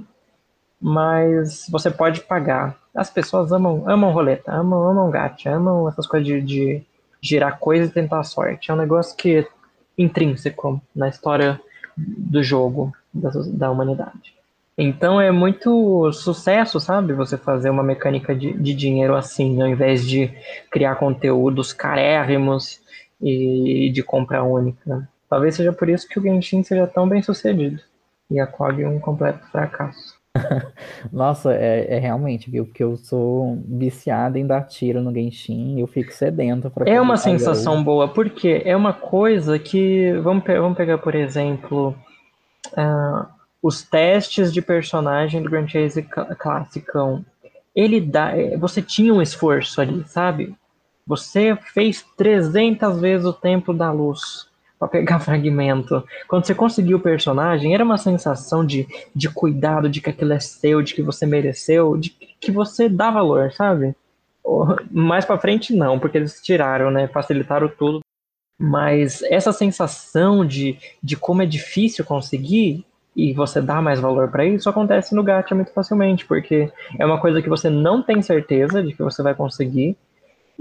mas você pode pagar. As pessoas amam, amam roleta, amam, amam gacha, amam essas coisas de, de girar coisa e tentar a sorte. É um negócio que é intrínseco na história do jogo, da, da humanidade. Então é muito sucesso, sabe? Você fazer uma mecânica de, de dinheiro assim, ao invés de criar conteúdos carérrimos e de compra única. Talvez seja por isso que o Genshin seja tão bem sucedido e a COG um completo fracasso. Nossa, é, é, realmente, viu? Porque eu sou viciado em dar tiro no Genshin, eu fico sedento para É uma sensação boa, porque é uma coisa que. Vamos, vamos pegar, por exemplo, uh, os testes de personagem do Grand Chase Classicão. Ele dá. É, você tinha um esforço ali, sabe? Você fez 300 vezes o tempo da luz para pegar fragmento. Quando você conseguiu o personagem, era uma sensação de, de cuidado, de que aquilo é seu, de que você mereceu, de que você dá valor, sabe? Mais para frente não, porque eles tiraram, né? Facilitaram tudo. Mas essa sensação de, de como é difícil conseguir e você dá mais valor para isso acontece no gacha muito facilmente, porque é uma coisa que você não tem certeza de que você vai conseguir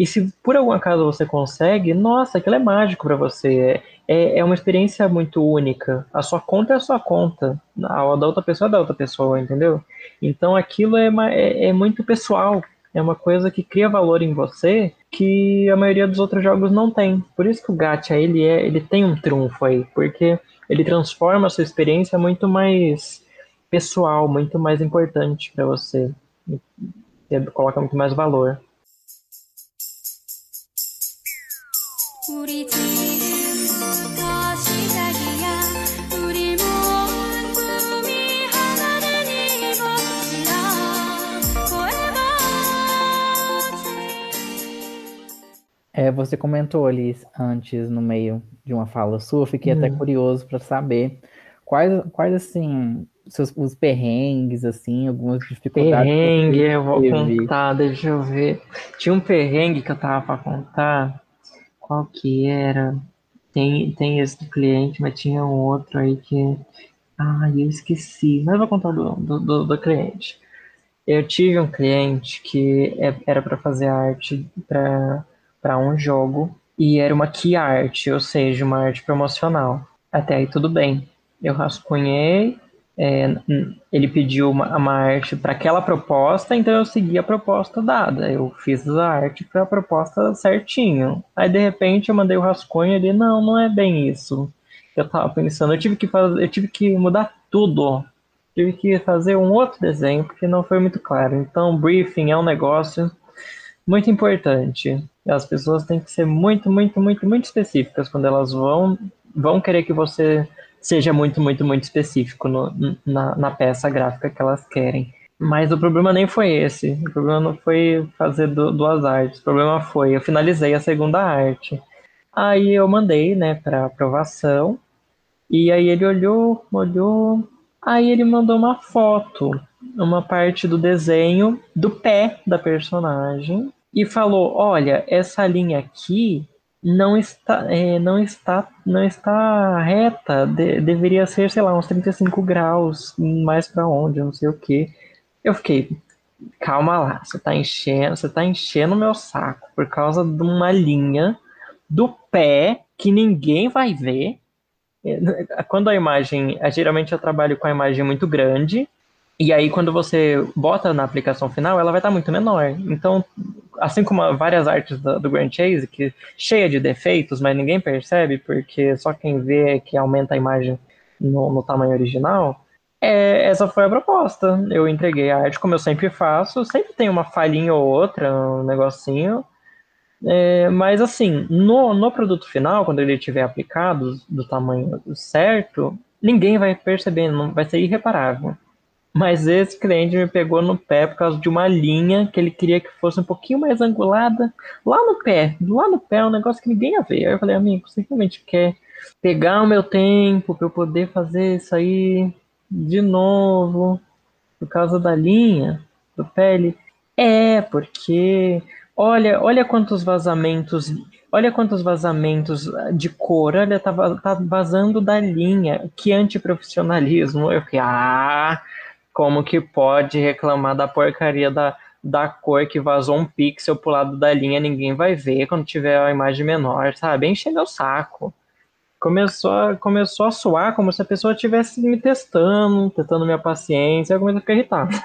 e se por algum acaso você consegue, nossa, aquilo é mágico para você. É, é uma experiência muito única. A sua conta é a sua conta. A da outra pessoa é da outra pessoa, entendeu? Então aquilo é, é, é muito pessoal. É uma coisa que cria valor em você que a maioria dos outros jogos não tem. Por isso que o Gacha ele é, ele tem um trunfo aí, porque ele transforma a sua experiência muito mais pessoal, muito mais importante para você. Coloca muito mais valor. É, você comentou ali antes, no meio de uma fala sua, fiquei até uhum. curioso para saber quais, quais assim, seus, os perrengues, assim, algumas dificuldades. Perrengue, eu vou contar, deixa eu ver. Tinha um perrengue que eu tava para contar. Qual que era? Tem, tem esse do cliente, mas tinha um outro aí que. Ah, eu esqueci. Mas eu vou contar do, do, do, cliente. Eu tive um cliente que é, era para fazer arte para um jogo e era uma key art, ou seja, uma arte promocional. Até aí tudo bem. Eu rascunhei, é, ele pediu uma, uma arte para aquela proposta, então eu segui a proposta dada. Eu fiz a arte para a proposta certinho. Aí de repente eu mandei o rascunho e ele, não, não é bem isso. Eu tava pensando, eu tive que fazer, eu tive que mudar tudo. Tive que fazer um outro desenho porque não foi muito claro. Então, briefing é um negócio muito importante. As pessoas têm que ser muito, muito, muito, muito específicas quando elas vão, vão querer que você seja muito, muito, muito específico no, na, na peça gráfica que elas querem. Mas o problema nem foi esse. O problema não foi fazer duas artes. O problema foi, eu finalizei a segunda arte. Aí eu mandei, né, para aprovação. E aí ele olhou, olhou. Aí ele mandou uma foto, uma parte do desenho do pé da personagem e falou: Olha, essa linha aqui não está, é, não está, não está reta. De, deveria ser, sei lá, uns 35 graus, mais para onde, não sei o que. Eu fiquei, calma lá, você tá enchendo, você tá enchendo meu saco por causa de uma linha do pé que ninguém vai ver. É, quando a imagem, geralmente eu trabalho com a imagem muito grande, e aí, quando você bota na aplicação final, ela vai estar muito menor. Então, assim como várias artes do, do Grand Chase, que cheia de defeitos, mas ninguém percebe, porque só quem vê é que aumenta a imagem no, no tamanho original, é, essa foi a proposta. Eu entreguei a arte como eu sempre faço, sempre tem uma falhinha ou outra, um negocinho. É, mas assim, no, no produto final, quando ele estiver aplicado do tamanho certo, ninguém vai perceber, não vai ser irreparável. Mas esse cliente me pegou no pé por causa de uma linha que ele queria que fosse um pouquinho mais angulada. Lá no pé, lá no pé é um negócio que ninguém ia ver. Aí eu falei, amigo, você realmente quer pegar o meu tempo para eu poder fazer isso aí de novo por causa da linha do pé? Ele, é, porque olha, olha quantos vazamentos, olha quantos vazamentos de cor, olha, tá, tá vazando da linha, que antiprofissionalismo. Eu fiquei, ah, como que pode reclamar da porcaria da, da cor que vazou um pixel pro lado da linha, ninguém vai ver quando tiver a imagem menor, sabe? Enchendo o saco. Começou, começou a suar como se a pessoa estivesse me testando, testando minha paciência, eu comecei a ficar irritado.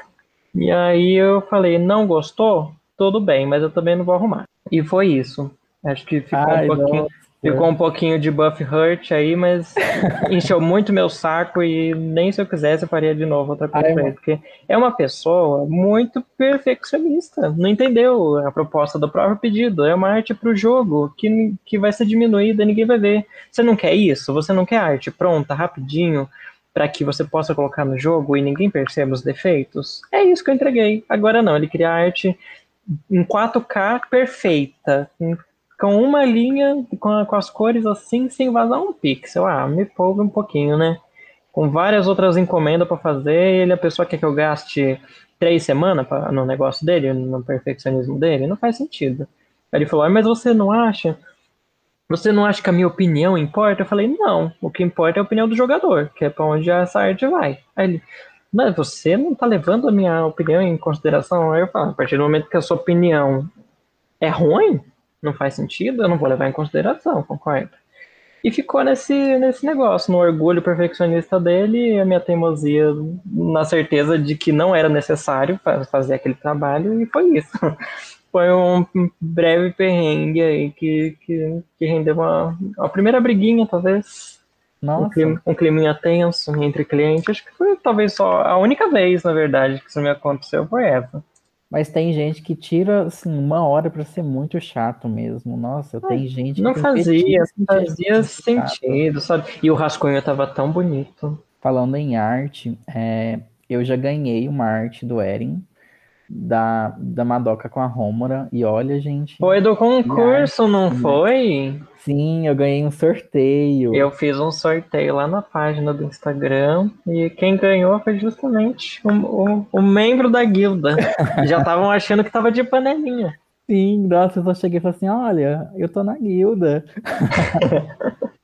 E aí eu falei, não gostou? Tudo bem, mas eu também não vou arrumar. E foi isso. Acho que ficou Ai, um pouquinho. Não. Ficou um pouquinho de buff hurt aí, mas encheu muito meu saco e nem se eu quisesse eu faria de novo outra coisa Ai, porque é uma pessoa muito perfeccionista, não entendeu a proposta do próprio pedido, é uma arte para o jogo que, que vai ser diminuída e ninguém vai ver. Você não quer isso? Você não quer arte pronta, rapidinho, para que você possa colocar no jogo e ninguém perceba os defeitos? É isso que eu entreguei. Agora não, ele queria arte em 4K perfeita, com uma linha, com, com as cores assim, sem vazar um pixel. Ah, me poupa um pouquinho, né? Com várias outras encomendas para fazer, ele a pessoa quer que eu gaste três semanas pra, no negócio dele, no perfeccionismo dele, não faz sentido. Aí ele falou, ah, mas você não acha? Você não acha que a minha opinião importa? Eu falei, não, o que importa é a opinião do jogador, que é para onde essa arte vai. Aí ele, mas você não tá levando a minha opinião em consideração? Aí eu falo, a partir do momento que a sua opinião é ruim, não faz sentido, eu não vou levar em consideração, concorda? E ficou nesse, nesse negócio, no orgulho perfeccionista dele e a minha teimosia na certeza de que não era necessário fazer aquele trabalho, e foi isso. Foi um breve perrengue aí que, que, que rendeu uma, uma primeira briguinha, talvez. Nossa. Um, clima, um climinha tenso entre clientes. Acho que foi talvez só a única vez, na verdade, que isso me aconteceu foi essa. Mas tem gente que tira assim uma hora para ser muito chato mesmo. Nossa, tem ah, gente não fazia, não fazia sentido, sabe? E o rascunho tava tão bonito. Falando em arte, é, eu já ganhei uma arte do Eren da, da Madoka com a Rômora. E olha, gente. Foi do concurso, não né? foi? Sim, eu ganhei um sorteio. Eu fiz um sorteio lá na página do Instagram. E quem ganhou foi justamente o, o, o membro da guilda. Já estavam achando que tava de panelinha. Sim, nossa, eu só cheguei e falei assim: olha, eu tô na guilda.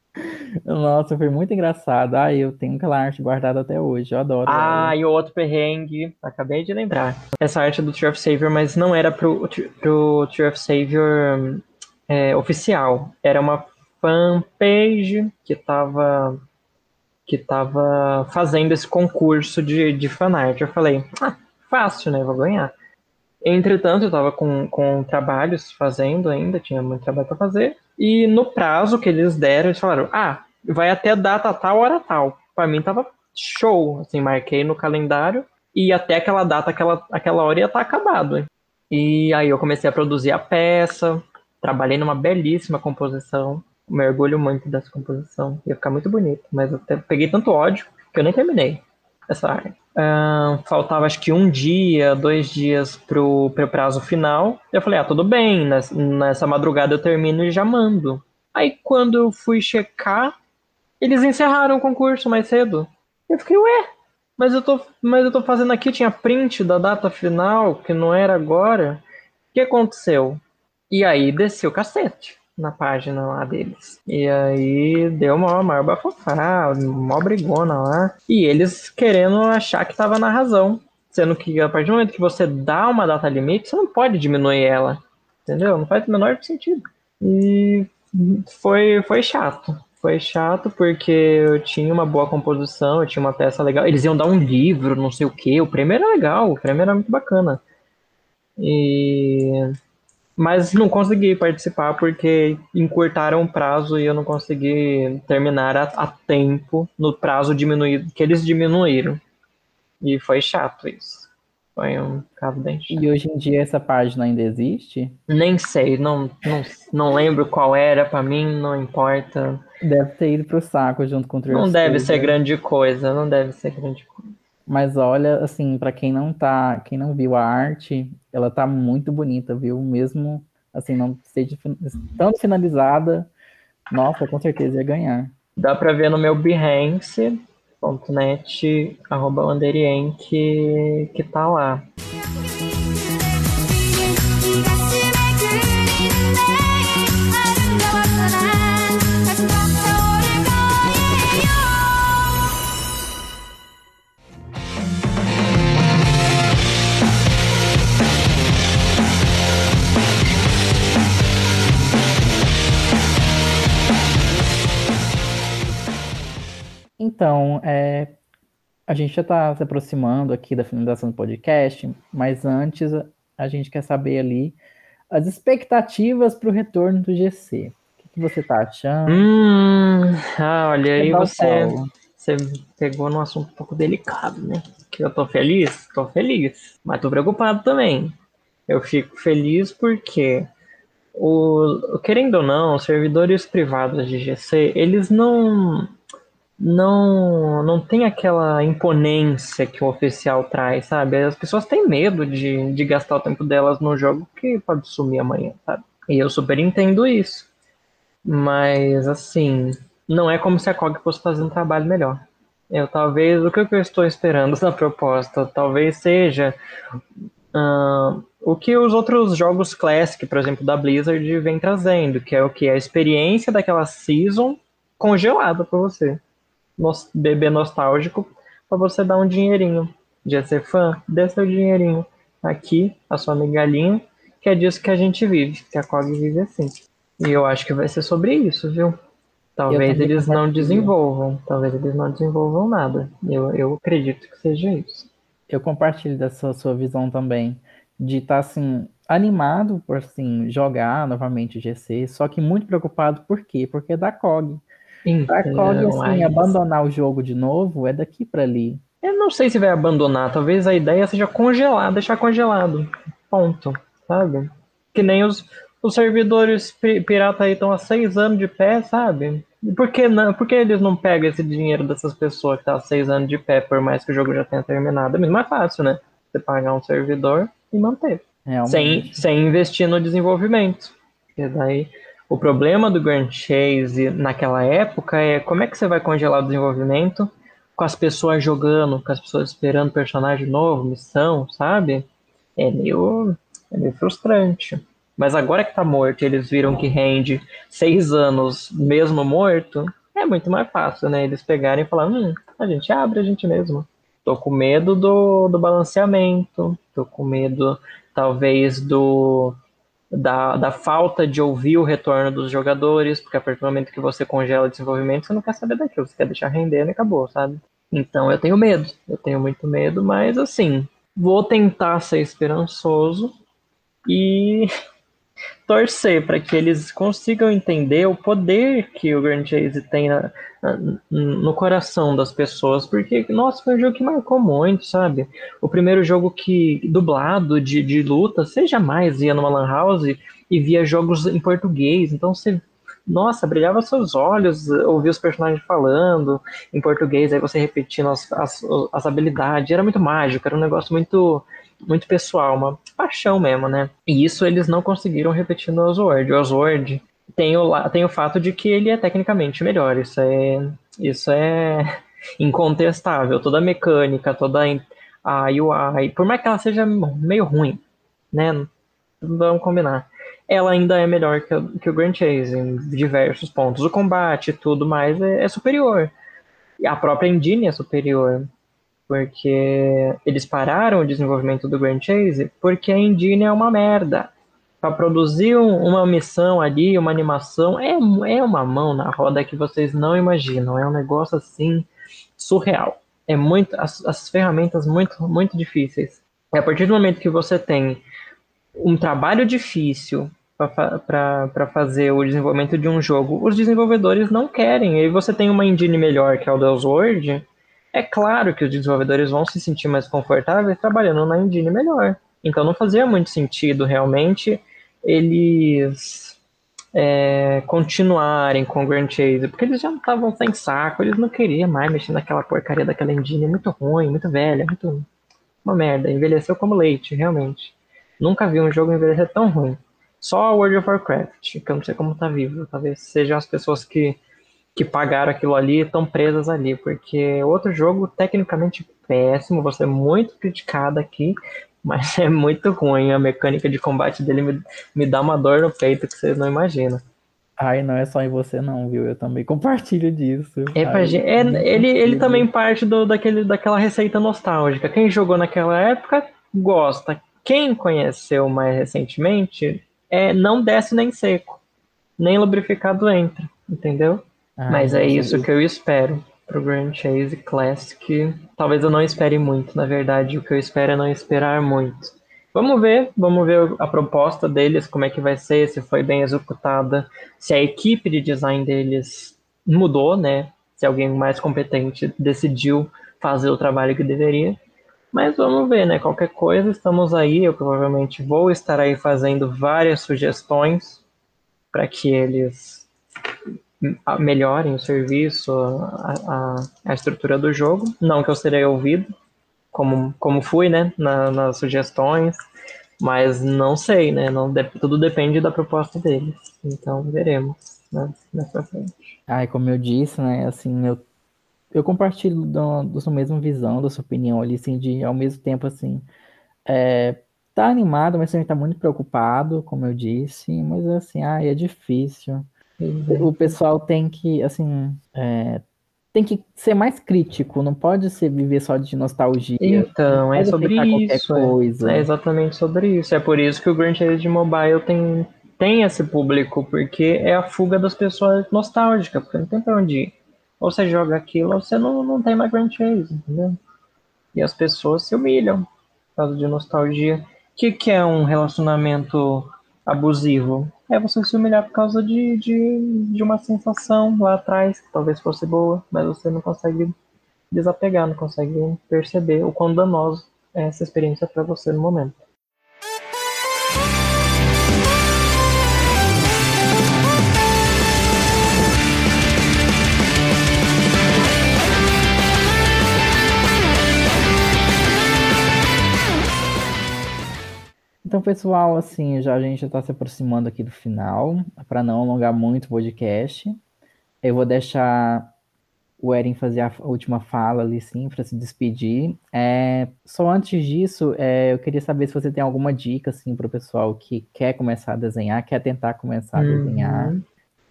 Nossa, foi muito engraçado. Ah, eu tenho aquela arte guardada até hoje, eu adoro. Ah, e o outro perrengue, acabei de lembrar. Essa arte do Tree of Savior, mas não era pro, pro Tree of Savior é, oficial. Era uma fanpage que tava, que tava fazendo esse concurso de, de fanart. Eu falei, ah, fácil, né? Vou ganhar. Entretanto, eu estava com, com trabalhos fazendo ainda, tinha muito trabalho para fazer. E no prazo que eles deram, eles falaram: ah, vai até data tal, hora tal. Para mim tava show, assim, marquei no calendário e até aquela data, aquela, aquela hora ia estar tá acabado. Hein? E aí eu comecei a produzir a peça, trabalhei numa belíssima composição, me orgulho muito dessa composição, ia ficar muito bonito, mas eu peguei tanto ódio que eu nem terminei essa arte. Uh, faltava acho que um dia, dois dias pro, pro prazo final. Eu falei, ah, tudo bem, nessa, nessa madrugada eu termino e já mando. Aí quando eu fui checar, eles encerraram o concurso mais cedo. Eu fiquei, ué, mas eu tô, mas eu tô fazendo aqui, tinha print da data final, que não era agora. O que aconteceu? E aí desceu o cacete. Na página lá deles. E aí deu uma maior bafofá, uma brigona lá. E eles querendo achar que tava na razão. Sendo que a partir do momento que você dá uma data limite, você não pode diminuir ela. Entendeu? Não faz o menor sentido. E foi, foi chato. Foi chato porque eu tinha uma boa composição, eu tinha uma peça legal. Eles iam dar um livro, não sei o que. O prêmio era legal, o prêmio era muito bacana. E mas não consegui participar porque encurtaram o prazo e eu não consegui terminar a, a, tempo no prazo diminuído que eles diminuíram. E foi chato isso. Foi um caso bem chato. E hoje em dia essa página ainda existe? Nem sei, não, não, não lembro qual era, para mim não importa. Deve ter ido pro saco junto com o Não deve ser grande coisa, não deve ser grande coisa. Mas olha, assim, para quem não tá, quem não viu a arte, ela tá muito bonita, viu? Mesmo assim, não seja tanto finalizada, nossa, com certeza ia ganhar. Dá para ver no meu Behance.net, arroba que, que tá lá. Então, é, a gente já está se aproximando aqui da finalização do podcast, mas antes a gente quer saber ali as expectativas para o retorno do GC. O que, que você está achando? Hum, ah, olha aí você, você pegou num assunto um pouco delicado, né? Que eu tô feliz? Tô feliz, mas tô preocupado também. Eu fico feliz porque o, querendo ou não, os servidores privados de GC, eles não não não tem aquela imponência que o oficial traz, sabe? As pessoas têm medo de, de gastar o tempo delas no jogo que pode sumir amanhã, sabe? E eu super entendo isso. Mas, assim, não é como se a COG fosse fazer um trabalho melhor. Eu talvez, o que eu estou esperando na proposta, talvez seja uh, o que os outros jogos Classic, por exemplo, da Blizzard, vem trazendo, que é o que? A experiência daquela season congelada para você bebê nostálgico para você dar um dinheirinho. De ser fã, dê seu dinheirinho. Aqui, a sua migalhinha, que é disso que a gente vive, que a COG vive assim. E eu acho que vai ser sobre isso, viu? Talvez eles não desenvolvam, talvez eles não desenvolvam nada. Eu, eu acredito que seja isso. Eu compartilho dessa sua visão também, de estar tá, assim, animado por assim, jogar novamente o GC, só que muito preocupado por quê? Porque é da COG. Cog, assim, abandonar o jogo de novo é daqui para ali. Eu não sei se vai abandonar, talvez a ideia seja congelar, deixar congelado. Ponto, sabe? Que nem os, os servidores pirata aí estão há seis anos de pé, sabe? Por que, não, por que eles não pegam esse dinheiro dessas pessoas que estão tá há seis anos de pé, por mais que o jogo já tenha terminado? É mais fácil, né? Você pagar um servidor e manter. Sem, sem investir no desenvolvimento. E daí o problema do Grand Chase naquela época é como é que você vai congelar o desenvolvimento com as pessoas jogando, com as pessoas esperando personagem novo, missão, sabe? É meio, é meio frustrante. Mas agora que tá morto eles viram que rende seis anos mesmo morto, é muito mais fácil, né? Eles pegarem e falar, hum, a gente abre a gente mesmo. Tô com medo do, do balanceamento, tô com medo, talvez, do da, da falta de ouvir o retorno dos jogadores, porque a partir do momento que você congela o desenvolvimento, você não quer saber daquilo, você quer deixar rendendo e acabou, sabe? Então eu tenho medo, eu tenho muito medo, mas assim, vou tentar ser esperançoso e torcer para que eles consigam entender o poder que o Grand Chase tem na, na, no coração das pessoas, porque, nossa, foi um jogo que marcou muito, sabe? O primeiro jogo que dublado de, de luta, você jamais ia numa Lan House e via jogos em português, então você nossa, brilhava seus olhos, ouvir os personagens falando em português, aí você repetindo as, as, as habilidades, era muito mágico, era um negócio muito muito pessoal, uma paixão mesmo, né? E isso eles não conseguiram repetir no Oswald. O Oswald tem o, tem o fato de que ele é tecnicamente melhor, isso é, isso é incontestável. Toda a mecânica, toda a UI, por mais que ela seja meio ruim, né? Vamos combinar. ela ainda é melhor que, o, que o Grand Chase em diversos pontos. O combate e tudo mais é, é superior. A própria engine é superior. Porque eles pararam o desenvolvimento do Grand Chase porque a engine é uma merda. Para produzir um, uma missão ali, uma animação, é, é uma mão na roda que vocês não imaginam. É um negócio assim surreal. É muito as, as ferramentas muito muito difíceis. É a partir do momento que você tem um trabalho difícil para fazer o desenvolvimento de um jogo, os desenvolvedores não querem. E aí você tem uma engine melhor, que é o Deus Word, é claro que os desenvolvedores vão se sentir mais confortáveis trabalhando na engine melhor. Então não fazia muito sentido realmente eles é, continuarem com o Grand Chase, porque eles já estavam sem saco, eles não queriam mais mexer naquela porcaria daquela engine, muito ruim, muito velha, muito uma merda, envelheceu como leite, realmente. Nunca vi um jogo envelhecer tão ruim. Só World of Warcraft, que eu não sei como tá vivo. Talvez sejam as pessoas que, que pagaram aquilo ali estão presas ali. Porque outro jogo, tecnicamente péssimo, você é muito criticado aqui, mas é muito ruim. A mecânica de combate dele me, me dá uma dor no peito que vocês não imaginam. Ai, não é só em você não, viu? Eu também compartilho disso. É Ai, gente, é, ele, ele também parte do, daquele, daquela receita nostálgica. Quem jogou naquela época gosta. Quem conheceu mais recentemente é, não desce nem seco, nem lubrificado entra, entendeu? Ah, Mas é isso que eu espero pro Grand Chase Classic. Talvez eu não espere muito, na verdade, o que eu espero é não esperar muito. Vamos ver, vamos ver a proposta deles, como é que vai ser, se foi bem executada, se a equipe de design deles mudou, né? Se alguém mais competente decidiu fazer o trabalho que deveria. Mas vamos ver, né? Qualquer coisa, estamos aí. Eu provavelmente vou estar aí fazendo várias sugestões para que eles melhorem o serviço, a, a, a, estrutura do jogo. Não que eu serei ouvido, como, como fui, né? Na, nas sugestões. Mas não sei, né? Não, tudo depende da proposta deles. Então veremos né, nessa frente. Ai, como eu disse, né? Assim, eu eu compartilho da, da sua mesma visão, da sua opinião ali, assim, de ao mesmo tempo, assim, é, tá animado, mas também tá muito preocupado, como eu disse, mas assim, ah, é difícil. O pessoal tem que, assim, é, tem que ser mais crítico, não pode ser viver só de nostalgia. Então, é sobre isso. É, é, exatamente sobre isso. É por isso que o Grand Chase Mobile tem, tem esse público, porque é a fuga das pessoas nostálgicas, porque não tem pra onde ir. Ou você joga aquilo, ou você não, não tem mais Grand Chase, entendeu? E as pessoas se humilham por causa de nostalgia. O que, que é um relacionamento abusivo? É você se humilhar por causa de, de, de uma sensação lá atrás, que talvez fosse boa, mas você não consegue desapegar, não consegue perceber o quão danoso é essa experiência para você no momento. Então, pessoal, assim, já a gente já está se aproximando aqui do final, para não alongar muito o podcast. Eu vou deixar o Eren fazer a última fala ali, sim, para se despedir. É, só antes disso, é, eu queria saber se você tem alguma dica, assim, para o pessoal que quer começar a desenhar, quer tentar começar a desenhar. Uhum.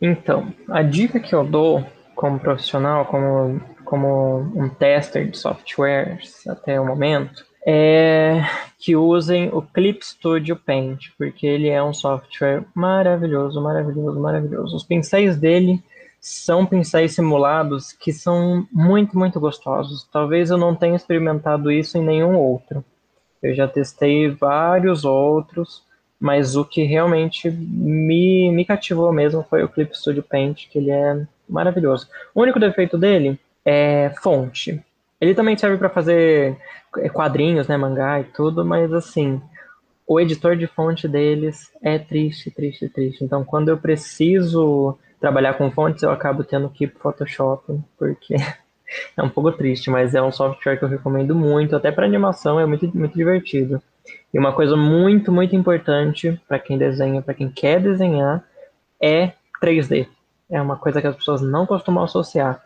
Então, a dica que eu dou como profissional, como, como um tester de softwares até o momento, é que usem o Clip Studio Paint, porque ele é um software maravilhoso, maravilhoso, maravilhoso. Os pincéis dele são pincéis simulados que são muito, muito gostosos. Talvez eu não tenha experimentado isso em nenhum outro. Eu já testei vários outros, mas o que realmente me, me cativou mesmo foi o Clip Studio Paint, que ele é maravilhoso. O único defeito dele é fonte. Ele também serve para fazer é, quadrinhos, né, mangá e tudo, mas assim, o editor de fonte deles é triste, triste, triste. Então, quando eu preciso trabalhar com fontes, eu acabo tendo que ir pro Photoshop, porque é um pouco triste, mas é um software que eu recomendo muito, até para animação é muito, muito divertido. E uma coisa muito, muito importante para quem desenha, para quem quer desenhar, é 3D. É uma coisa que as pessoas não costumam associar.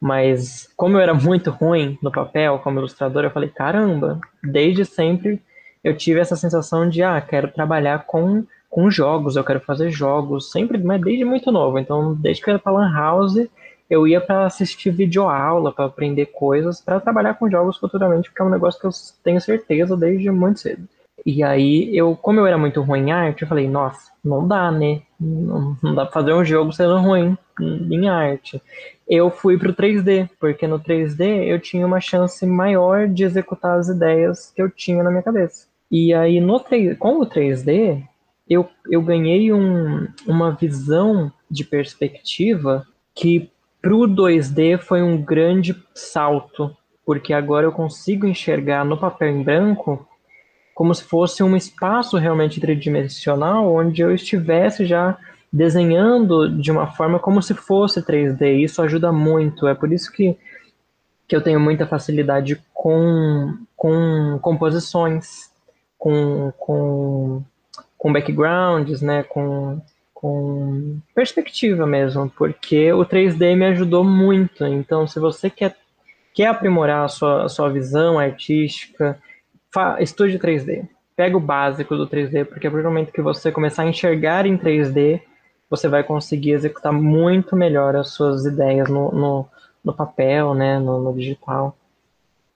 Mas como eu era muito ruim no papel como ilustrador, eu falei, caramba, desde sempre eu tive essa sensação de, ah, quero trabalhar com com jogos, eu quero fazer jogos, sempre, mas desde muito novo. Então, desde que eu era pra Lan House, eu ia para assistir videoaula, para aprender coisas, para trabalhar com jogos futuramente, porque é um negócio que eu tenho certeza desde muito cedo. E aí, eu, como eu era muito ruim em arte, eu falei, nossa, não dá, né? Não, não dá pra fazer um jogo sendo ruim em arte. Eu fui pro 3D, porque no 3D eu tinha uma chance maior de executar as ideias que eu tinha na minha cabeça. E aí, no 3, com o 3D, eu, eu ganhei um, uma visão de perspectiva que para o 2D foi um grande salto, porque agora eu consigo enxergar no papel em branco como se fosse um espaço realmente tridimensional onde eu estivesse já desenhando de uma forma como se fosse 3D. Isso ajuda muito. É por isso que, que eu tenho muita facilidade com, com composições, com, com, com backgrounds, né? com, com perspectiva mesmo, porque o 3D me ajudou muito. Então, se você quer, quer aprimorar a sua, a sua visão artística, estude 3D. Pega o básico do 3D, porque a partir do momento que você começar a enxergar em 3D, você vai conseguir executar muito melhor as suas ideias no, no, no papel, né, no, no, digital.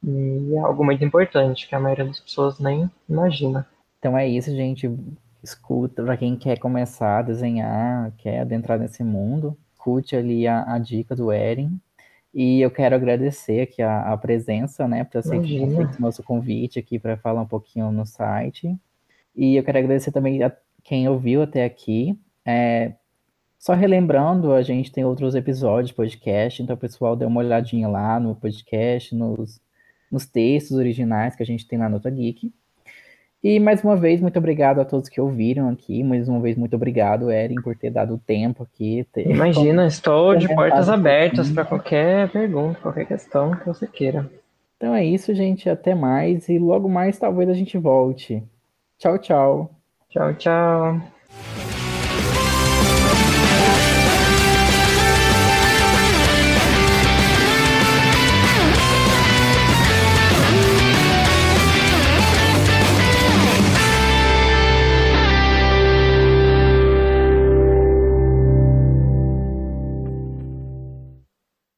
E é algo muito importante que a maioria das pessoas nem imagina. Então é isso, gente. Escuta, para quem quer começar a desenhar, quer adentrar nesse mundo, escute ali a, a dica do Eren. E eu quero agradecer aqui a, a presença, né, por ter aceito o nosso convite aqui para falar um pouquinho no site. E eu quero agradecer também a quem ouviu até aqui. É, só relembrando, a gente tem outros episódios de podcast, então, pessoal, dê uma olhadinha lá no podcast, nos, nos textos originais que a gente tem lá no Nota Geek. E mais uma vez, muito obrigado a todos que ouviram aqui. Mais uma vez, muito obrigado, Eren, por ter dado tempo aqui. Imagina, estou de portas abertas para qualquer pergunta, qualquer questão que você queira. Então é isso, gente. Até mais. E logo mais, talvez a gente volte. Tchau, tchau. Tchau, tchau.